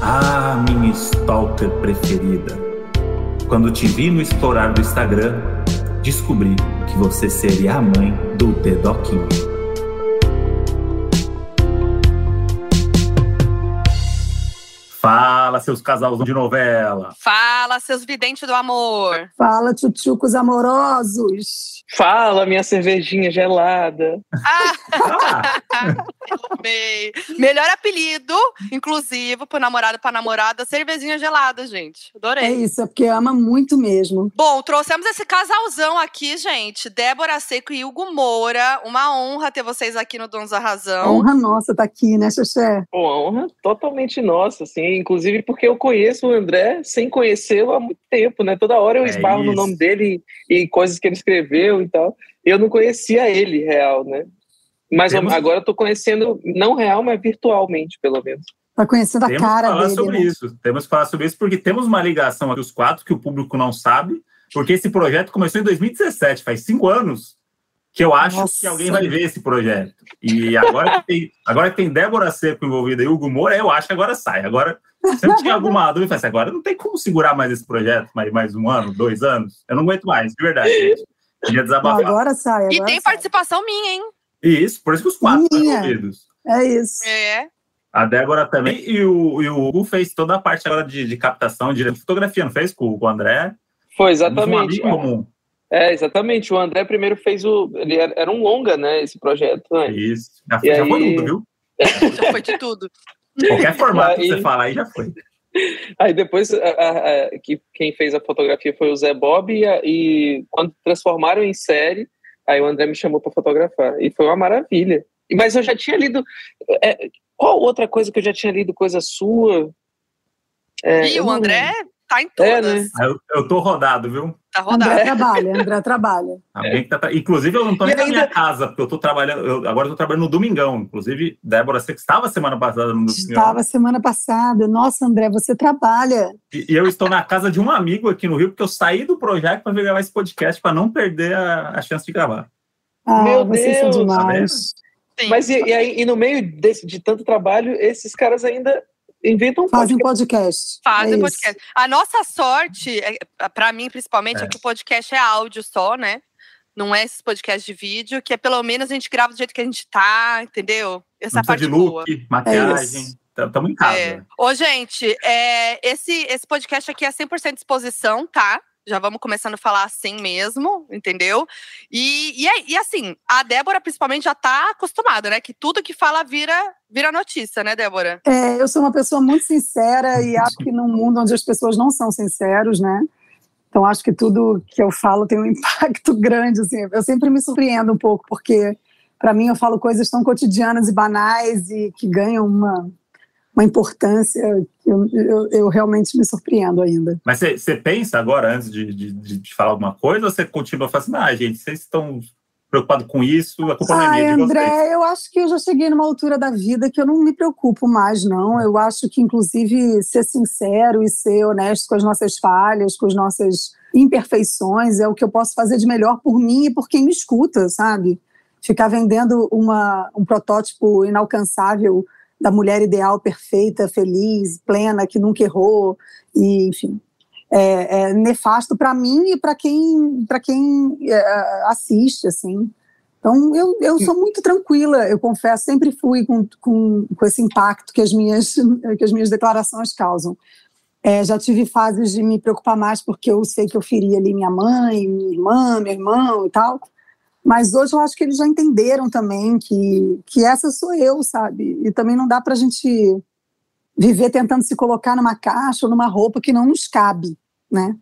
Ah, minha stalker preferida. Quando te vi no explorar do Instagram, descobri que você seria a mãe do Tedoquinho. Fala, seus casalzão de novela. Fala, seus videntes do amor. Fala, tchutchucos amorosos. Fala, minha cervejinha gelada. Ah! Amei. Melhor apelido, inclusive, pro namorado, pra namorada, cervejinha gelada, gente. Adorei. É isso, é porque ama muito mesmo. Bom, trouxemos esse casalzão aqui, gente. Débora Seco e Hugo Moura. Uma honra ter vocês aqui no Donos da Razão. Honra nossa tá aqui, né, Xexé? Pô, a honra totalmente nossa, assim. Inclusive porque eu conheço o André sem conhecê-lo há muito tempo, né? Toda hora eu É esbarro no isso. nome dele e, e coisas que ele escreveu e tal. Eu não conhecia ele real, né? Mas Temos- agora eu tô conhecendo, não real, mas virtualmente, pelo menos. Tá conhecendo a Temos cara falar dele. sobre né? isso. Temos que falar sobre isso porque temos uma ligação aqui, os quatro, que o público não sabe, porque esse projeto começou em 2017, faz cinco anos que eu acho Nossa. que alguém vai ver esse projeto. E agora que tem, agora que tem Débora Seco envolvida e Hugo Moura, eu acho que agora sai. Agora, se eu tinha alguma dúvida, eu falei assim, agora não tem como segurar mais esse projeto, mais, mais um ano, dois anos. Eu não aguento mais, de verdade, gente. Queria Não, desabafar. agora sai. Agora E tem sai. participação minha, hein? E isso, por isso que os quatro estão envolvidos. É isso. É. A Débora também. E o, e o Hugo fez toda a parte agora de, de captação, de fotografia, não fez? Com, com o André. Foi Um exatamente. amigo comum. É, exatamente. O André primeiro fez o. Ele era, era um longa, né? Esse projeto. Né? Isso. Já, E já aí- foi tudo, viu? Já foi de tudo. Qualquer formato que Aí- você falar aí já foi. Aí depois a- a- a- que quem fez a fotografia foi o Zé Bob e, e quando transformaram em série, aí o André me chamou para fotografar e foi uma maravilha. Mas eu já tinha lido é, qual outra coisa que eu já tinha lido coisa sua? É, e o André lembro. Tá em É, todas. né? Aí Eu, eu tô rodado, viu? Tá André rodado. trabalha, André trabalha. Que tá tra- Inclusive, eu não tô E nem na ainda- minha casa, porque eu tô trabalhando. eu- agora eu tô trabalhando no domingão. Inclusive, Débora, você que estava semana passada no domingão. Estava semana passada. Nossa, André, você trabalha. E, e eu estou na casa de um amigo aqui no Rio, porque eu saí do projeto para vir gravar esse podcast para não perder a, a chance de gravar. Ah, Meu vocês são Deus, tá demais. Sim. Mas e, e aí, e no meio desse, de tanto trabalho, esses caras ainda inventam Fazem podcast. podcast. Fazem é isso. podcast. A nossa sorte, é, pra mim principalmente, é. É. que o podcast é áudio só, né? Não é esses podcasts de vídeo, que é pelo menos a gente grava do jeito que a gente tá, entendeu? Essa é Não parte de boa. look, maquiagem. isso. Estamos em casa. É. Ô, gente, é, esse, esse podcast aqui é 100% disposição, tá? Já vamos começando a falar assim mesmo, entendeu? E, e, é- e assim, a Débora principalmente já tá acostumada, né? Que tudo que fala vira, vira notícia, né, Débora? É, eu sou uma pessoa muito sincera e acho que num mundo onde as pessoas não são sinceros, né? Então acho que tudo que eu falo tem um impacto grande, assim. Eu sempre me surpreendo um pouco porque para mim eu falo coisas tão cotidianas e banais e que ganham uma uma importância que eu, eu, eu realmente me surpreendo ainda. Mas você- pensa agora, antes de, de, de- falar alguma coisa, ou você continua falando assim, ah, gente, vocês estão preocupados com isso, a culpa não é minha, é de vocês. André, eu acho que eu já cheguei numa altura da vida que eu não me preocupo mais, não. Eu acho que, inclusive, ser sincero e ser honesto com as nossas falhas, com as nossas imperfeições, é o que eu posso fazer de melhor por mim e por quem me escuta, sabe? Ficar vendendo uma, um protótipo inalcançável da mulher ideal, perfeita, feliz, plena, que nunca errou, e, enfim. É, é nefasto para mim e para quem, pra quem é, assiste, assim. Então, eu, eu sou muito tranquila, eu confesso, sempre fui com, com, com esse impacto que as minhas, que as minhas declarações causam. É, já tive fases de me preocupar mais porque eu sei que eu feri ali minha mãe, minha irmã, meu irmão e tal. Mas hoje eu acho que eles já entenderam também que, que essa sou eu, sabe? E também não dá para a gente viver tentando se colocar numa caixa ou numa roupa que não nos cabe, né?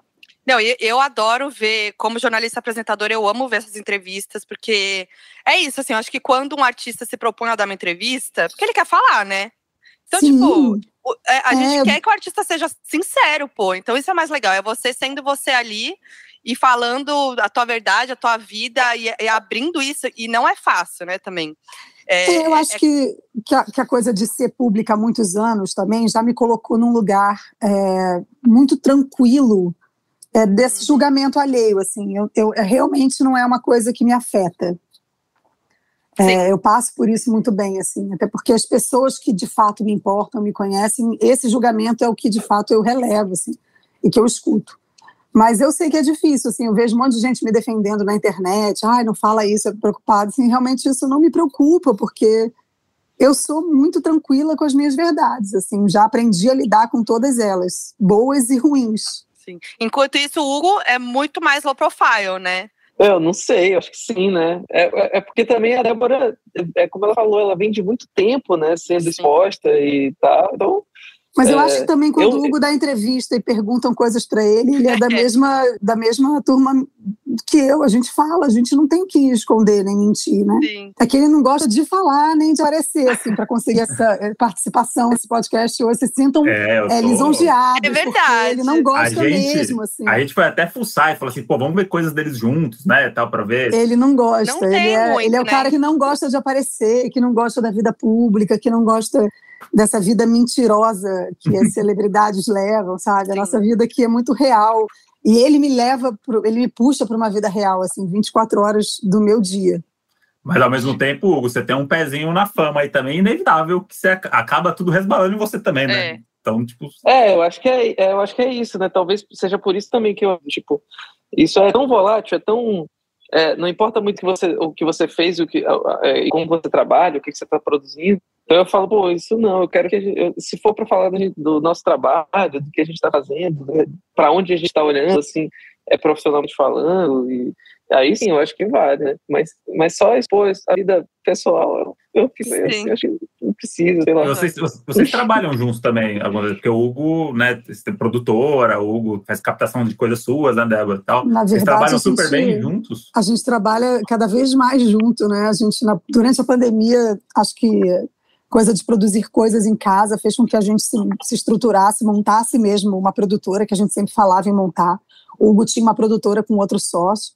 Não, eu adoro ver, como jornalista apresentadora, eu amo ver essas entrevistas, porque é isso, assim, eu acho que quando um artista se propõe a dar uma entrevista, porque ele quer falar, né? Então, Sim. tipo, é, a É. gente quer que o artista seja sincero, pô. Então isso é mais legal, é você sendo você ali e falando a tua verdade, a tua vida e, e abrindo isso, e não é fácil, né, também. É, eu acho é- que, que, a, que a coisa de ser pública há muitos anos também já me colocou num lugar é, muito tranquilo é, desse julgamento alheio. Assim, eu, eu- é, realmente não é uma coisa que me afeta. É, eu passo por isso muito bem, assim, até porque as pessoas que de fato me importam, me conhecem, esse julgamento é o que de fato eu relevo, assim, e que eu escuto. Mas eu sei que é difícil, assim, eu vejo um monte de gente me defendendo na internet, ai, não fala isso, é preocupado, assim, realmente isso não me preocupa, porque eu sou muito tranquila com as minhas verdades, assim, já aprendi a lidar com todas elas, boas e ruins. Sim. Enquanto isso, o Hugo é muito mais low profile, né? Eu não sei, acho que sim, né? É, é, é porque também a Débora, é, como ela falou, ela vem de muito tempo, né, sendo sim. exposta e tal, então mas eu é, acho que também quando eu, o Hugo dá entrevista e perguntam coisas para ele, ele é da mesma, da mesma turma que eu. A gente fala, a gente não tem que esconder nem mentir, né? Sim. É que ele não gosta de falar nem de aparecer, assim, para conseguir essa eh, participação nesse podcast hoje. Se sintam é, é, lisonjeados. É verdade. Ele não gosta gente, mesmo, assim. A gente foi até fuçar e falou assim, pô, vamos ver coisas deles juntos, né? Tal, para ver. Ele não gosta. Não ele, é, muito, ele é o né? cara que não gosta de aparecer, que não gosta da vida pública, que não gosta dessa vida mentirosa que as celebridades levam, sabe? A nossa vida aqui é muito real. E ele me leva, pro, ele me puxa para uma vida real, assim, 24 horas do meu dia. Mas ao mesmo tempo, Hugo, você tem um pezinho na fama aí também, inevitável que você acaba tudo resbalando em você também, né? É. Então, tipo. É, eu acho que é, é, eu acho que é isso, né? Talvez seja por isso também que eu, tipo, isso é tão volátil, é tão. É, não importa muito que você, o que você fez, o que, é, como você trabalha, o que você está produzindo, então eu falo, pô, isso não, eu quero que, gente, se for para falar do, do, nosso trabalho, do que a gente está fazendo, né, para onde a gente está olhando, assim, é profissionalmente falando, e aí sim, eu acho que vale, né? Mas, mas só expor a vida pessoal, eu, eu, eu acho que não precisa, sei lá. Vocês, vocês trabalham juntos também, porque o Hugo, né, é produtora, o Hugo faz captação de coisas suas, né, Débora, e tal. Na verdade, vocês trabalham super gente, bem juntos? A gente trabalha cada vez mais junto, né? A gente, na, durante a pandemia, acho que coisa de produzir coisas em casa fez com que a gente se, se estruturasse, montasse mesmo uma produtora que a gente sempre falava em montar. O Hugo tinha uma produtora com outro sócio.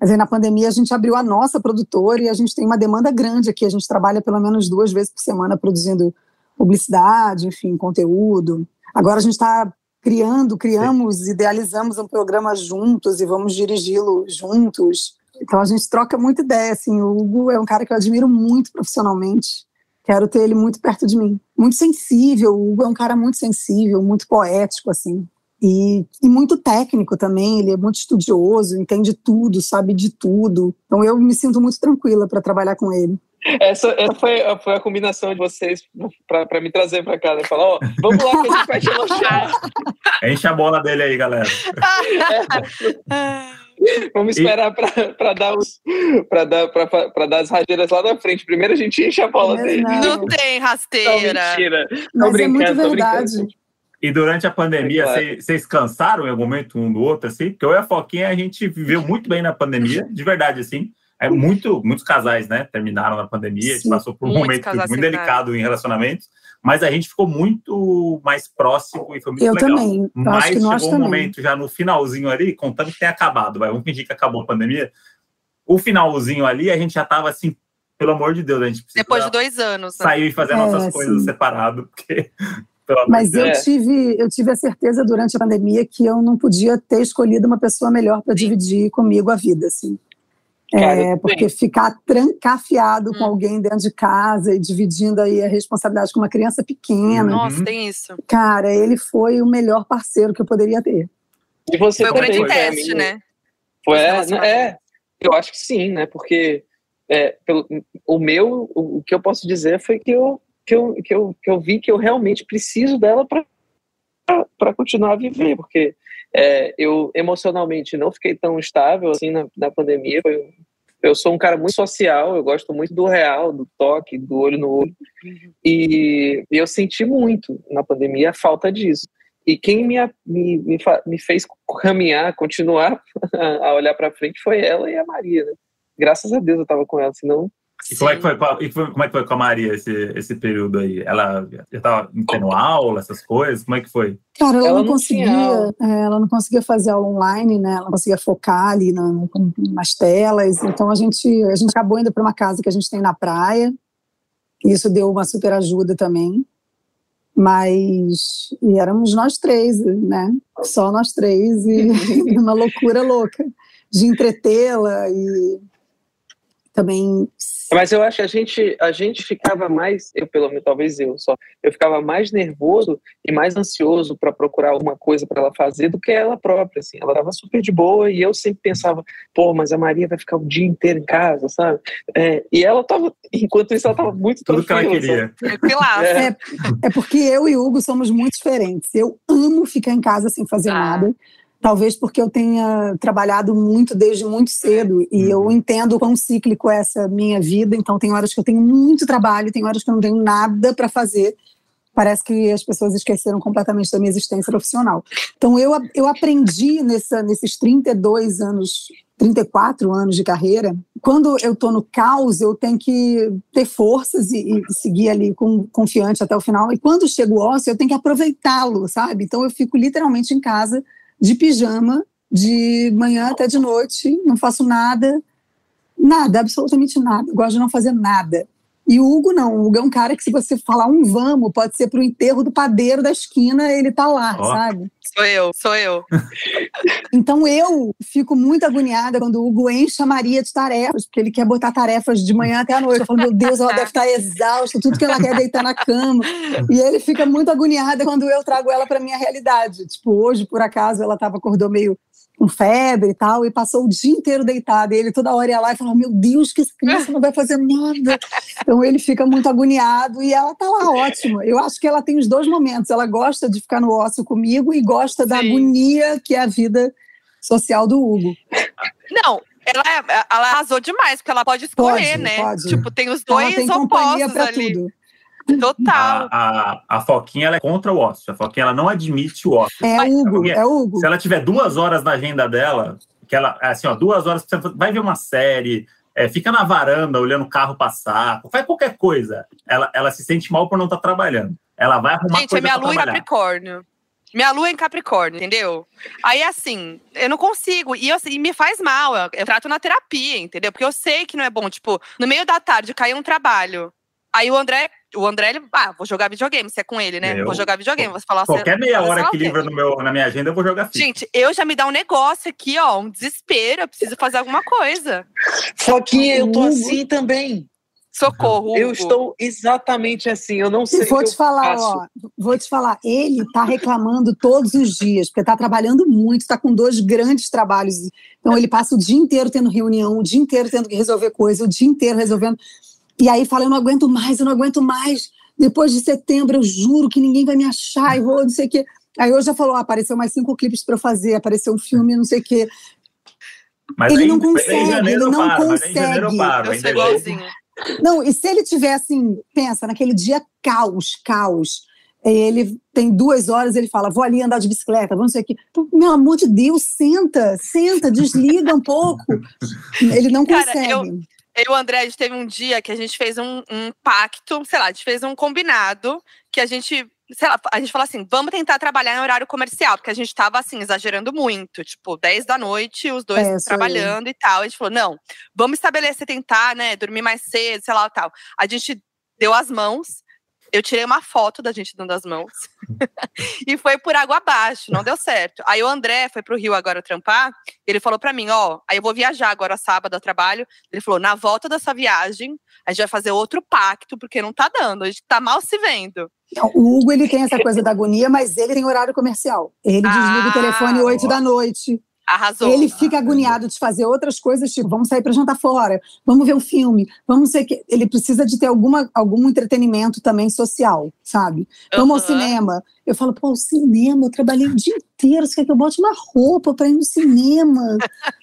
Mas aí na pandemia a gente abriu a nossa produtora e a gente tem uma demanda grande aqui. A gente trabalha pelo menos duas vezes por semana produzindo publicidade, enfim, conteúdo. Agora a gente está criando, criamos, Sim. idealizamos um programa juntos e vamos dirigi-lo juntos. Então a gente troca muita ideia. Assim, o Hugo é um cara que eu admiro muito profissionalmente. Quero ter ele muito perto de mim. Muito sensível, o Hugo é um cara muito sensível, muito poético, assim. E, e, muito técnico também, ele é muito estudioso, entende tudo, sabe de tudo. Então eu me sinto muito tranquila para trabalhar com ele. Essa, essa foi, foi, a combinação de vocês para me trazer para cá, né? Falar, ó, vamos lá que a gente vai te elogiar. Enche a bola dele aí, galera. É. Vamos esperar para dar, os, dar, dar as rasteiras lá na frente. Primeiro a gente enche a bola dele. Não. não tem rasteira. Não, mentira. Mas tô é muito verdade. E durante a pandemia, vocês é claro. cansaram em algum momento um do outro, assim? Porque eu e a Foquinha, a gente viveu muito bem na pandemia, de verdade, assim. É muito, muitos casais, né, terminaram na pandemia, Sim, a gente passou por um momento muito delicado em relacionamentos mas a gente ficou muito mais próximo e foi muito eu legal. Também. Eu mas acho que nós chegou um também. momento já no finalzinho ali, contando que tem acabado, vai, vamos fingir que acabou a pandemia. O finalzinho ali, a gente já tava assim, pelo amor de Deus, a gente precisa Depois de dois anos. Né? Sair e fazer é, nossas coisas separado, porque. Mas eu tive, eu tive a certeza durante a pandemia que eu não podia ter escolhido uma pessoa melhor para dividir comigo a vida, assim. Cara, é, porque ficar trancafiado hum. com alguém dentro de casa e dividindo aí a responsabilidade com uma criança pequena. Nossa, tem isso. Cara, ele foi o melhor parceiro que eu poderia ter. E você foi um grande teste, né? Foi, é, é, eu acho que sim, né? Porque é, pelo, o meu, o, o, que eu posso dizer foi que eu, que eu, que eu, que eu vi que eu realmente preciso dela para continuar a viver, porque é, eu emocionalmente não fiquei tão estável assim na, na pandemia. Foi, eu sou um cara muito social, eu gosto muito do real, do toque, do olho no olho. E, e eu senti muito na pandemia a falta disso. E quem me, me, me, me fez caminhar, continuar a olhar para frente foi ela e a Maria. Né? Graças a Deus eu estava com ela, senão e como é, que foi, e como é que foi com a Maria esse, esse período aí? Ela já estava tendo aula, essas coisas? Como é que foi? Cara, ela, ela não, conseguia, é, ela não conseguia fazer aula online, né? Ela não conseguia focar ali na, nas telas. Então a gente, a gente acabou indo para uma casa que a gente tem na praia. Isso deu uma super ajuda também. Mas e éramos nós três, né? Só nós três e uma loucura louca de entretê-la e também. Mas eu acho que a gente, a gente ficava mais, eu pelo menos, talvez eu só, eu ficava mais nervoso e mais ansioso para procurar alguma coisa para ela fazer do que ela própria, assim. Ela estava super de boa e eu sempre pensava, pô, mas a Maria vai ficar o dia inteiro em casa, sabe? É, e ela tava, enquanto isso, ela estava muito Tudo que ela queria. É. é, é porque eu e Hugo somos muito diferentes. Eu amo ficar em casa sem fazer ah. nada. Talvez porque eu tenha trabalhado muito desde muito cedo e uhum. eu entendo quão cíclico é essa minha vida. Então, tem horas que eu tenho muito trabalho, tem horas que eu não tenho nada para fazer. Parece que as pessoas esqueceram completamente da minha existência profissional. Então, eu, eu aprendi nessa, nesses 32 anos 34 anos de carreira, quando eu estou no caos, eu tenho que ter forças e, e, seguir ali com, confiante até o final. E quando chega o ócio, eu tenho que aproveitá-lo, sabe? Então eu fico literalmente em casa de pijama, de manhã até de noite, não faço nada, nada, absolutamente nada. Gosto de não fazer nada. E o Hugo não, o Hugo é um cara que se você falar um vamos, pode ser pro enterro do padeiro da esquina, ele tá lá, oh. sabe? Sou eu, sou eu. então eu fico muito agoniada quando o Hugo enche a Maria de tarefas, porque ele quer botar tarefas de manhã até a noite. Eu falo, meu Deus, ela deve estar exausta, tudo que ela quer é deitar na cama. E ele fica muito agoniado quando eu trago ela para minha realidade. Tipo, hoje, por acaso, ela tava, acordou meio com febre e tal, e passou o dia inteiro deitado. E ele toda hora ia lá e falava: Meu Deus, que essa criança não vai fazer nada. Então ele fica muito agoniado e ela tá lá ótima. Eu acho que ela tem os dois momentos. Ela gosta de ficar no ócio comigo e gosta Sim. da agonia que é a vida social do Hugo. Não, ela, ela arrasou demais, porque ela pode escolher, pode, né? Pode. Tipo, tem os dois ela tem opostos ali. Tudo. Total. A, a, a, Foquinha ela é contra o ócio. A Foquinha ela não admite o ócio. É Hugo, é Hugo. Se ela tiver duas horas na agenda dela, que ela, assim, ó, duas horas, vai ver uma série, é, fica na varanda olhando o carro passar, faz qualquer coisa. Ela, ela se sente mal por não estar tá trabalhando. Ela vai arrumar Gente, é coisa é minha lua em Capricórnio. Minha lua é em Capricórnio, entendeu? Aí, assim, eu não consigo. E, eu, e me faz mal. Eu, eu, trato na terapia, entendeu? Porque eu sei que não é bom. Tipo, no meio da tarde, cair um trabalho. Aí o André o André, ele, ah, vou jogar videogame, se é com ele, né? Eu, vou jogar videogame, vou falar Qualquer meia hora que livra no meu, na minha agenda, eu vou jogar FIFA. Gente, eu já me dá um negócio aqui, ó, um desespero, eu preciso fazer alguma coisa. Foquinha, eu tô assim também. Socorro. Hugo. Eu estou exatamente assim, eu não sei. Vou te falar, faço. ó, vou te falar, ele tá reclamando todos os dias, porque tá trabalhando muito, tá com dois grandes trabalhos. Então ele passa o dia inteiro tendo reunião, o dia inteiro tendo que resolver coisa, o dia inteiro resolvendo. E aí fala, eu não aguento mais, eu não aguento mais. Depois de setembro, eu juro que ninguém vai me achar, e vou, não sei o quê. Aí hoje já falou, ah, apareceu mais cinco clipes para eu fazer, apareceu um filme, não sei o quê. Mas ele aí, não consegue, ele não para, consegue. Eu paro, eu igualzinho. Não, e se ele tiver assim, pensa, naquele dia caos, caos, ele tem duas horas, ele fala, vou ali andar de bicicleta, vamos sei o quê. Então, meu amor de Deus, senta, senta, desliga um pouco. Ele não Cara, consegue. Eu, eu e o André, a gente teve um dia que a gente fez um, um pacto, sei lá, a gente fez um combinado que a gente sei lá, a gente falou assim, vamos tentar trabalhar em horário comercial, porque a gente tava assim, exagerando muito, tipo, 10 da noite, os dois é, trabalhando e tal. A gente falou, não, vamos estabelecer, tentar, né, dormir mais cedo, sei lá, tal. A gente deu as mãos eu tirei uma foto da gente dando as mãos e foi por água abaixo, não deu certo. Aí o André foi pro Rio agora trampar, ele falou para mim, ó, aí eu vou viajar agora sábado a trabalho. Ele falou, na volta dessa viagem, a gente vai fazer outro pacto, porque não tá dando, a gente tá mal se vendo. Não, o Hugo, ele tem essa coisa da agonia, mas ele tem horário comercial. Ele ah, desliga o telefone 8 da noite. Arrasou. Ele fica agoniado de fazer outras coisas, tipo, vamos sair para jantar fora, vamos ver um filme, vamos ser que ele precisa de ter alguma, algum entretenimento também social, sabe? Vamos uhum. ao cinema. Eu falo, pô, o cinema, eu trabalhei o dia inteiro, você quer que eu bote uma roupa para ir no cinema?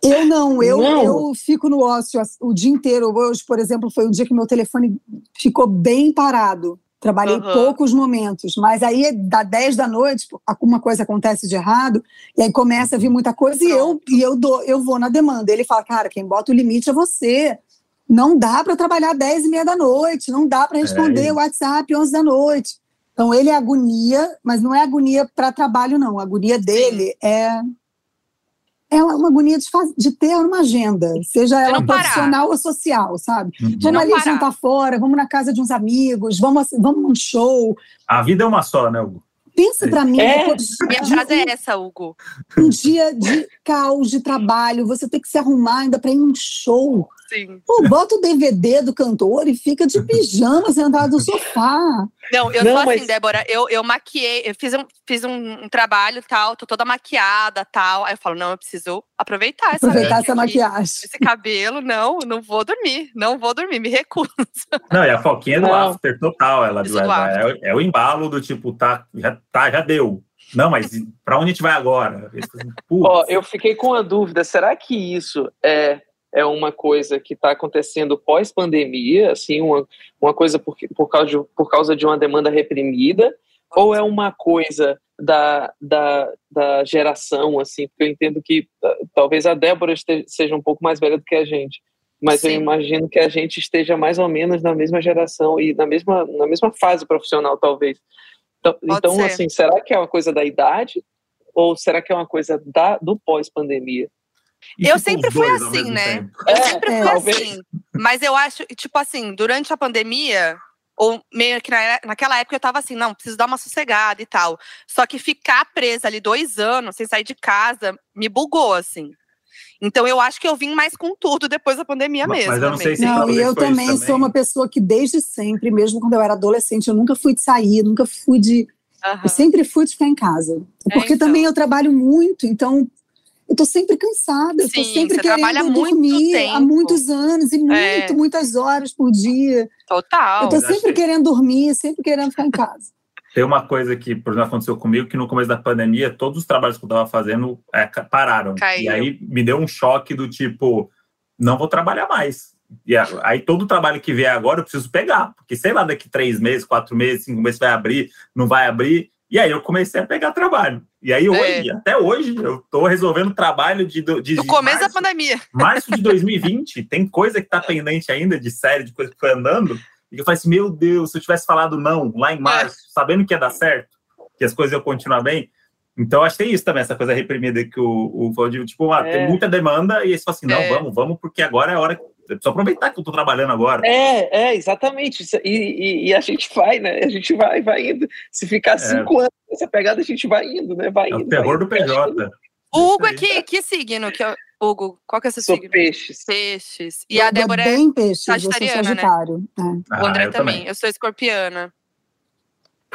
Eu não, eu, não. eu fico no ócio o dia inteiro. Hoje, por exemplo, foi um dia que meu telefone ficou bem parado. Trabalhei uhum. poucos momentos, mas aí da 10 da noite alguma coisa acontece de errado e aí começa a vir muita coisa e eu e eu dou, eu vou na demanda. Ele fala, cara, quem bota o limite é você. Não dá para trabalhar 10 e meia da noite, não dá para responder é. o WhatsApp 11 da noite. Então ele é agonia, mas não é agonia para trabalho não. A agonia dele Sim. é é uma agonia de, de, ter uma agenda, seja ela profissional ou social, sabe? Uhum. Vamos ali parar. jantar fora, vamos na casa de uns amigos, vamos, vamos num show. A vida é uma só, né, Hugo? Pensa é. para mim. É. Minha frase é essa, Hugo. Um dia de caos de trabalho, você tem que se arrumar ainda para ir num show. Sim. Pô, bota o DVD do cantor e fica de pijama sentado no sofá. Não, eu Não, sou assim, mas- Débora. Eu, eu maquiei, eu fiz, um, fiz um, um trabalho tal, tô toda maquiada tal. Aí eu falo, não, eu preciso aproveitar essa Aproveitar essa aqui, maquiagem. Esse cabelo, não, não vou dormir. Não vou dormir, me recuso. Não, e a foquinha do Não. after total, ela do ela- é, o- é o embalo do tipo, tá, já, tá, já deu. Não, mas pra onde a gente vai agora? Ó, eu fiquei com a dúvida, será que isso é, é uma coisa que está acontecendo pós-pandemia, assim, uma, uma coisa por, por, causa de, por causa de uma demanda reprimida, ou é uma coisa da, da, da geração, assim, porque eu entendo que ah, talvez a Débora este- seja um pouco mais velha do que a gente, mas eu Sim. imagino que a gente esteja mais ou menos na mesma geração e na mesma, na mesma fase profissional, talvez. Então, então assim, será que é uma coisa da idade ou será que é uma coisa da, do pós-pandemia? E, eu sempre fui assim, né? tempo. Eu É, sempre é, fui talvez. assim. Mas eu acho, tipo assim, durante a pandemia, ou meio que na- naquela época eu tava assim, não, preciso dar uma sossegada e tal. Só que ficar presa ali dois anos, sem sair de casa, me bugou, assim. Então eu acho que eu vim mais com tudo depois da pandemia Mas- mesmo. mas eu não sei se. Não, e eu isso também, também. sou uma pessoa que desde sempre, mesmo quando eu era adolescente, eu nunca fui de sair, nunca fui de. Aham. Eu sempre fui de ficar em casa. É, Porque então. também eu trabalho muito, então eu tô sempre cansada, eu tô sempre você trabalha querendo muito dormir há tempo. muitos anos e muito, É. muitas horas por dia. Total. eu tô sempre que- querendo dormir, sempre querendo ficar em casa. Tem uma coisa que, por exemplo, aconteceu comigo, que no começo da pandemia, todos os trabalhos que eu estava fazendo é, pararam. Caiu. E aí me deu um choque do tipo, não vou trabalhar mais. E aí todo o trabalho que vier agora eu preciso pegar, porque sei lá, daqui três meses, quatro meses, cinco meses vai abrir, não vai abrir. E aí eu comecei a pegar trabalho. E aí hoje, até hoje, eu tô resolvendo trabalho de, de No começo da março, pandemia. março de 2020, tem coisa que tá pendente ainda de série, de coisa que foi andando, e eu falei assim, meu Deus, se eu tivesse falado não lá em março, sabendo que ia dar certo, que as coisas iam continuar bem. Então, acho que tem isso também, essa coisa reprimida que o, de, tipo, ah, É. tem muita demanda, e eles falam assim, não, É. vamos, vamos, porque agora é a hora, eu preciso aproveitar que eu tô trabalhando agora. É, é, exatamente. E, e- e a gente vai, né? A gente vai, vai indo. Se ficar cinco anos nessa pegada, a gente vai indo, né? Vai É indo. o terror do indo. PJ. O Hugo é que, que signo? Que, é- Hugo, qual que é o seu Sou signo? peixes. Peixes. E a Eu- Débora é bem peixe, eu sou sagitariana, né? sagitário. É. o Ah, André eu também. Eu sou escorpiana.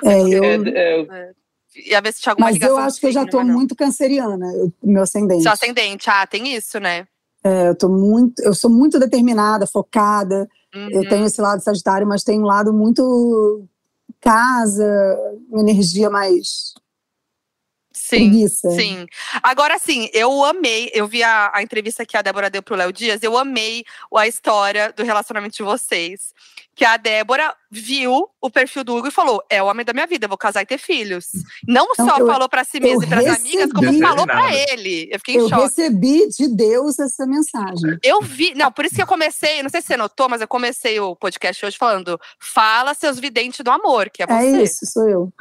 É, eu, É, é, E a ver se tinha alguma mas ligação eu acho que eu já não. muito canceriana, eu- meu ascendente. Seu ascendente, ah, tem isso, né? É, eu tô muito, eu sou muito determinada, focada. Eu Uhum. tenho esse lado sagitário, mas tem um lado muito casa, uma energia mais Sim. preguiça. Sim. Agora, sim, eu amei. Eu vi a, a entrevista que a Débora deu pro Léo Dias. Eu amei a história do relacionamento de vocês. Que a Débora viu o perfil do Hugo e falou: é o homem da minha vida, eu vou casar e ter filhos. Não Então, só eu- falou pra si mesma eu e pras amigas, como falou pra Determinada. ele. Eu fiquei em Eu choque. recebi de Deus essa mensagem. Eu vi, não, por isso que eu comecei, não sei se você notou, mas eu comecei o podcast hoje falando: fala seus videntes do amor, que é você. É isso, sou eu.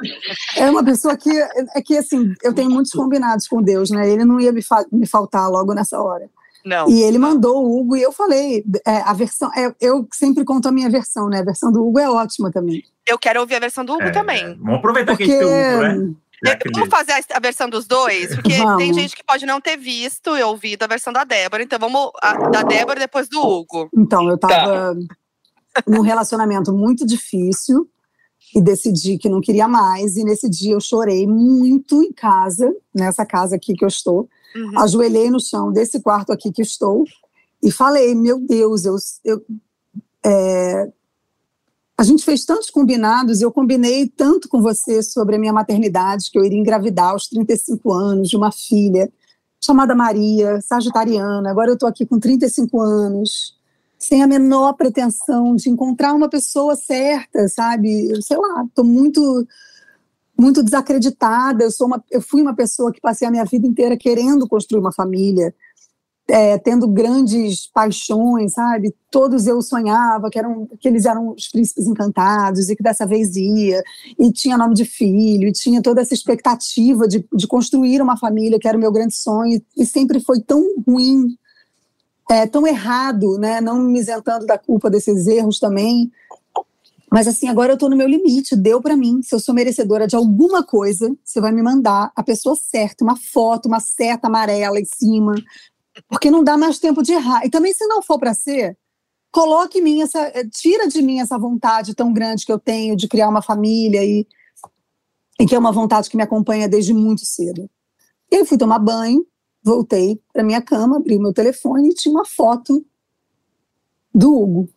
É uma pessoa que, é que assim, eu tenho muitos combinados com Deus, né? Ele não ia me, fa- me faltar logo nessa hora. Não. E ele mandou o Hugo e eu falei, é, a versão, é, eu sempre conto a minha versão, né? A versão do Hugo é ótima também. Eu quero ouvir a versão do Hugo É, também. Vamos aproveitar Porque que a gente tem o Hugo, né? Que Vamos fazer a- versão dos dois? Porque Vamos. tem gente que pode não ter visto e ouvido a versão da Débora. Então vamos a, da Débora e depois do Hugo. Então, eu tava num relacionamento muito difícil e decidi que não queria mais. E nesse dia eu chorei muito em casa, nessa casa aqui que eu estou. Uhum. Ajoelhei no chão desse quarto aqui que estou e falei: Meu Deus, eu. eu é, a gente fez tantos combinados, eu combinei tanto com você sobre a minha maternidade, que eu iria engravidar aos 35 anos de uma filha chamada Maria, sagitariana. Agora eu estou aqui com 35 anos, sem a menor pretensão de encontrar uma pessoa certa, sabe? Eu, sei lá, estou muito muito desacreditada. Eu sou uma, eu fui uma pessoa que passei a minha vida inteira querendo construir uma família, é, tendo grandes paixões, sabe? Todos eu sonhava que eram que eles eram os príncipes encantados e que dessa vez ia e tinha nome de filho e tinha toda essa expectativa de, de construir uma família que era o meu grande sonho e sempre foi tão ruim, é, tão errado, né? Não me isentando da culpa desses erros também. Mas assim, agora eu tô no meu limite, deu para mim. Se eu sou merecedora de alguma coisa, você vai me mandar a pessoa certa, uma foto, uma seta amarela em cima, porque não dá mais tempo de errar. E também se não for para ser, coloque em mim essa, eh, tira de mim essa vontade tão grande que eu tenho de criar uma família e, e que é uma vontade que me acompanha desde muito cedo. Eu fui tomar banho, voltei para minha cama, abri meu telefone e tinha uma foto do Hugo.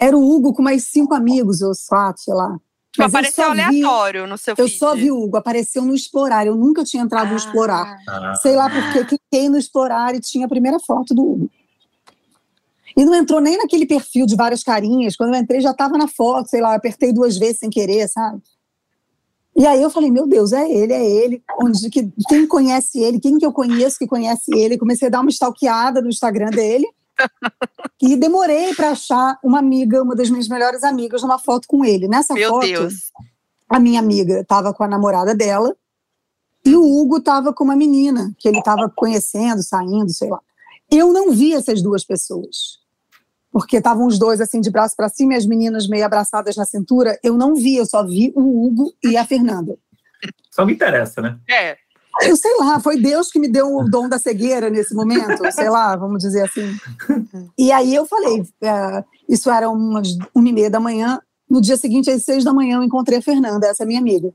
Era o Hugo com mais cinco amigos, ou quatro, sei lá. Tipo, apareceu aleatório vi, no seu Eu feed. só vi o Hugo, apareceu no Explorar. Eu nunca tinha entrado ah. no Explorar. Ah. Sei lá porque cliquei no Explorar e tinha a primeira foto do Hugo. E não entrou nem naquele perfil de várias carinhas. Quando eu entrei, já estava na foto, sei lá, apertei duas vezes sem querer, sabe? E aí eu falei, meu Deus, é ele, é ele. Onde, que, quem conhece ele? Quem que eu conheço que conhece ele? Comecei a dar uma stalkeada no Instagram dele. E demorei para achar uma amiga, uma das minhas melhores amigas, numa foto com ele. Nessa meu foto, Deus. a minha amiga estava com a namorada dela e o Hugo estava com uma menina que ele estava conhecendo, saindo, sei lá. Eu não vi essas duas pessoas porque estavam os dois assim de braço para cima e as meninas meio abraçadas na cintura. Eu não vi, eu só vi o Hugo e a Fernanda. Só me interessa, né? É. Eu sei lá, foi Deus que me deu o dom da cegueira nesse momento, sei lá, vamos dizer assim. E aí eu falei, é, isso era umas uma e meia da manhã. No dia seguinte, às seis da manhã, eu encontrei a Fernanda, essa é minha amiga.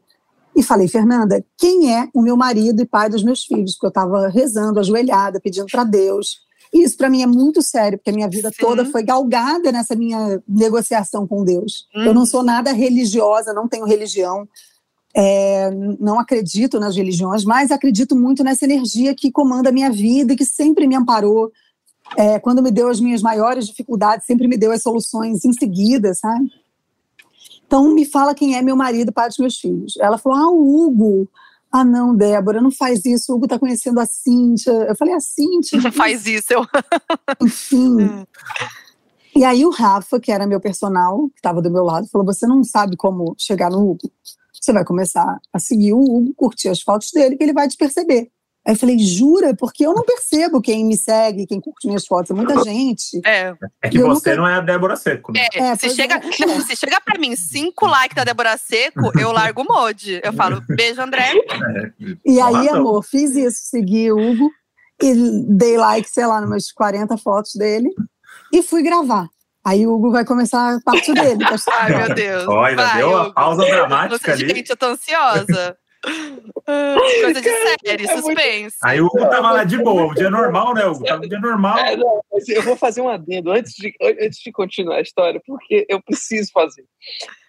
E falei, Fernanda, quem é o meu marido e pai dos meus filhos? Porque eu estava rezando, ajoelhada, pedindo para Deus e isso para mim é muito sério, porque a minha vida Sim. toda foi galgada nessa minha negociação com Deus. Uhum. Eu não sou nada religiosa, não tenho religião, é, não acredito nas religiões, mas acredito muito nessa energia que comanda a minha vida e que sempre me amparou. É, quando me deu as minhas maiores dificuldades, sempre me deu as soluções em seguida, sabe? Então, me fala quem é meu marido, pai dos meus filhos. Ela falou: Ah, o Hugo. Ah, não, Débora, não faz isso. O Hugo tá conhecendo a Cíntia. Eu falei, a Cíntia? Não faz isso. Eu... Enfim. Hum. E aí o Rafa, que era meu personal, que estava do meu lado, falou: Você não sabe como chegar no Hugo. Você vai começar a seguir o Hugo, curtir as fotos dele, que ele vai te perceber. Aí eu falei, jura? Porque eu não percebo quem me segue, quem curte minhas fotos, é muita gente. É, é que você nunca... não é a Débora Seco. Né? É, é se, chega, é. Não, se chega pra mim cinco likes da Débora Seco, eu largo o mod. Eu falo, beijo, André. É, e aí, amor, fiz isso, segui o Hugo e dei like, sei lá, umas 40 fotos dele e fui gravar. Aí o Hugo vai começar a parte dele. Ai, meu Deus. Olha, vai, deu uma pausa dramática ali. Gente, eu tô ansiosa. Coisa de série, é suspense. Muito... Aí o Hugo tava lá de boa, o dia normal, né, Hugo? Tava no dia normal. É, não, eu vou fazer um adendo antes de, antes de continuar a história, porque eu preciso fazer.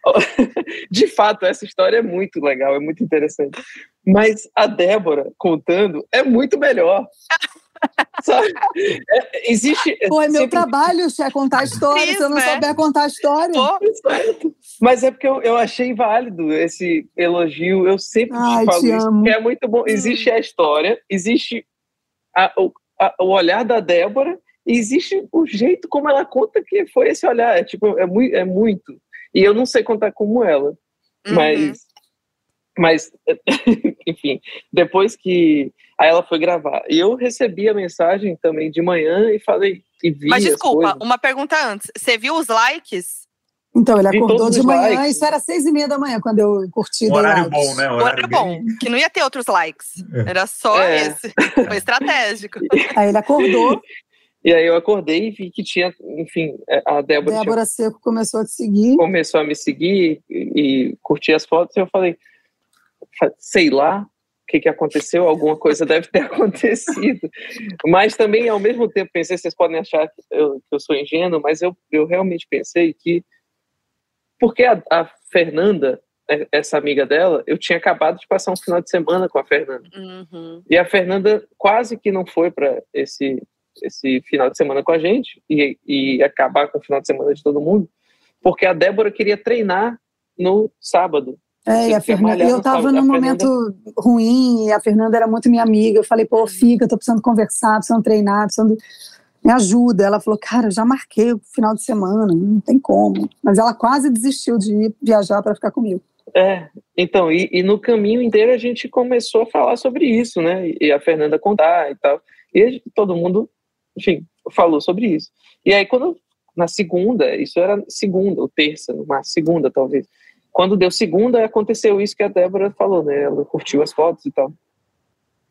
De fato, essa história é muito legal, é muito interessante. Mas a Débora contando é muito melhor. Sabe? É, existe. Pô, é meu sempre... trabalho é contar a história. Isso, se eu não é? souber contar a história. Mas é porque eu, eu achei válido esse elogio. Eu sempre Ai, te falo te isso. Amo. É muito bom. Existe a história, existe a, o, a, o olhar da Débora, e existe o jeito como ela conta que foi esse olhar. É, tipo, é, muito, é muito. E eu não sei contar como ela. Uhum. Mas. Mas, enfim, depois que Aí ela foi gravar. E eu recebi a mensagem também de manhã e falei e vi. Mas desculpa, uma pergunta antes. Você viu os likes? Então, ele acordou de manhã, likes. isso era seis e meia da manhã quando eu curti. Um horário bom, né? Um horário, bom, que não ia ter outros likes. É. Era só é. esse. Foi estratégico. Aí ele acordou. E aí eu acordei e vi que tinha, enfim, a Débora. Débora tinha, Seco começou a te seguir. Começou a me seguir e, e curtir as fotos. E eu falei, sei lá, o que, que aconteceu, alguma coisa deve ter acontecido. Mas também, ao mesmo tempo, pensei, vocês podem achar que eu, que eu sou ingênuo, mas eu, eu realmente pensei que. Porque a, a, Fernanda, é, essa amiga dela, eu tinha acabado de passar um final de semana com a Fernanda. Uhum. E a Fernanda quase que não foi para esse, esse final de semana com a gente e, e acabar com o final de semana de todo mundo, porque a Débora queria treinar no sábado. É, e a Fernanda, eu estava num momento Fernanda... ruim, e a Fernanda era muito minha amiga. Eu falei, pô, fica, eu tô precisando conversar, precisando treinar, precisando. Me ajuda. Ela falou, cara, eu já marquei o final de semana, não tem como. Mas ela quase desistiu de ir viajar para ficar comigo. É, então, e, e, no caminho inteiro a gente começou a falar sobre isso, né? E a Fernanda contar e tal. E todo mundo, enfim, falou sobre isso. E aí, quando na segunda, isso era segunda ou terça, numa segunda talvez quando deu segunda, aconteceu isso que a Débora falou, né? Ela curtiu as fotos e tal.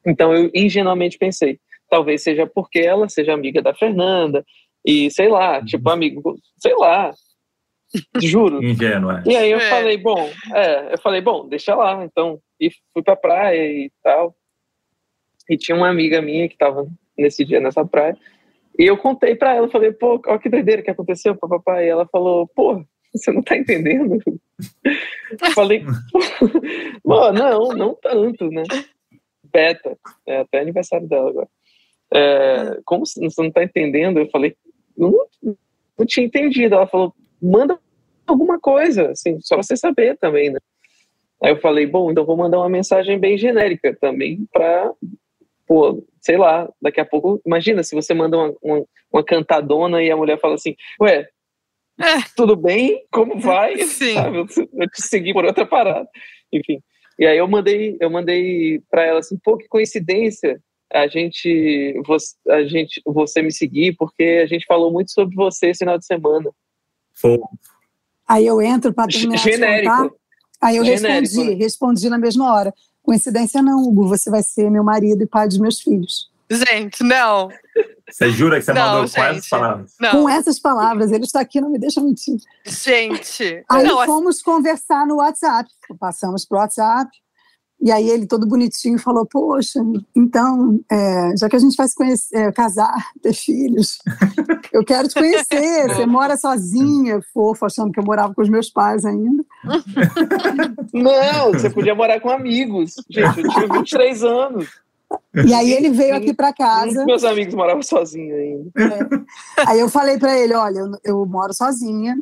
Então eu ingenuamente pensei, talvez seja porque ela seja amiga da Fernanda, E sei lá, tipo, amigo, sei lá. Juro. Ingênuo, é. E aí eu É. falei, bom, é, eu falei, bom, deixa lá, então. E fui pra praia e tal. E tinha uma amiga minha que tava nesse dia nessa praia. E eu contei pra ela, falei, pô, olha que doideira que aconteceu, papapá. E ela falou, pô, você não tá entendendo? Eu falei, pô, não, não tanto, né? Beta, é até aniversário dela agora. É, como você não tá entendendo? Eu falei, não, não tinha entendido. Ela falou, manda alguma coisa, assim, só você saber também, né? Aí eu falei, bom, então vou mandar uma mensagem bem genérica também pra, pô, sei lá, daqui a pouco, imagina se você manda uma, uma, uma cantadona e a mulher fala assim, ué, É. tudo bem? Como vai? Sim. Sabe, eu, eu te segui por outra parada. Enfim. E aí eu mandei, eu mandei para ela assim, pô, que coincidência a gente, você, a gente, você me seguir, porque a gente falou muito sobre você esse final de semana. Fofo. Aí eu entro para terminar de contar. Genérico. Aí eu Genérico, respondi, né? respondi na mesma hora. Coincidência não, Hugo, você vai ser meu marido e pai dos meus filhos. Gente, não. Você jura que você Não, mandou com gente. essas palavras? Não. Com essas palavras, ele está aqui, não me deixa mentir. Gente. Aí não, assim, fomos conversar no WhatsApp. Passamos pro WhatsApp. E aí ele todo bonitinho falou, poxa, então, é, já que a gente vai se conhecer, é, casar, ter filhos, eu quero te conhecer. Você mora sozinha, fofo, achando que eu morava com os meus pais ainda. Não, você podia morar com amigos. Gente, eu tinha 23 anos. E aí ele veio aqui para casa. meus amigos moravam sozinho ainda. Aí eu falei para ele, olha, eu, eu moro sozinha,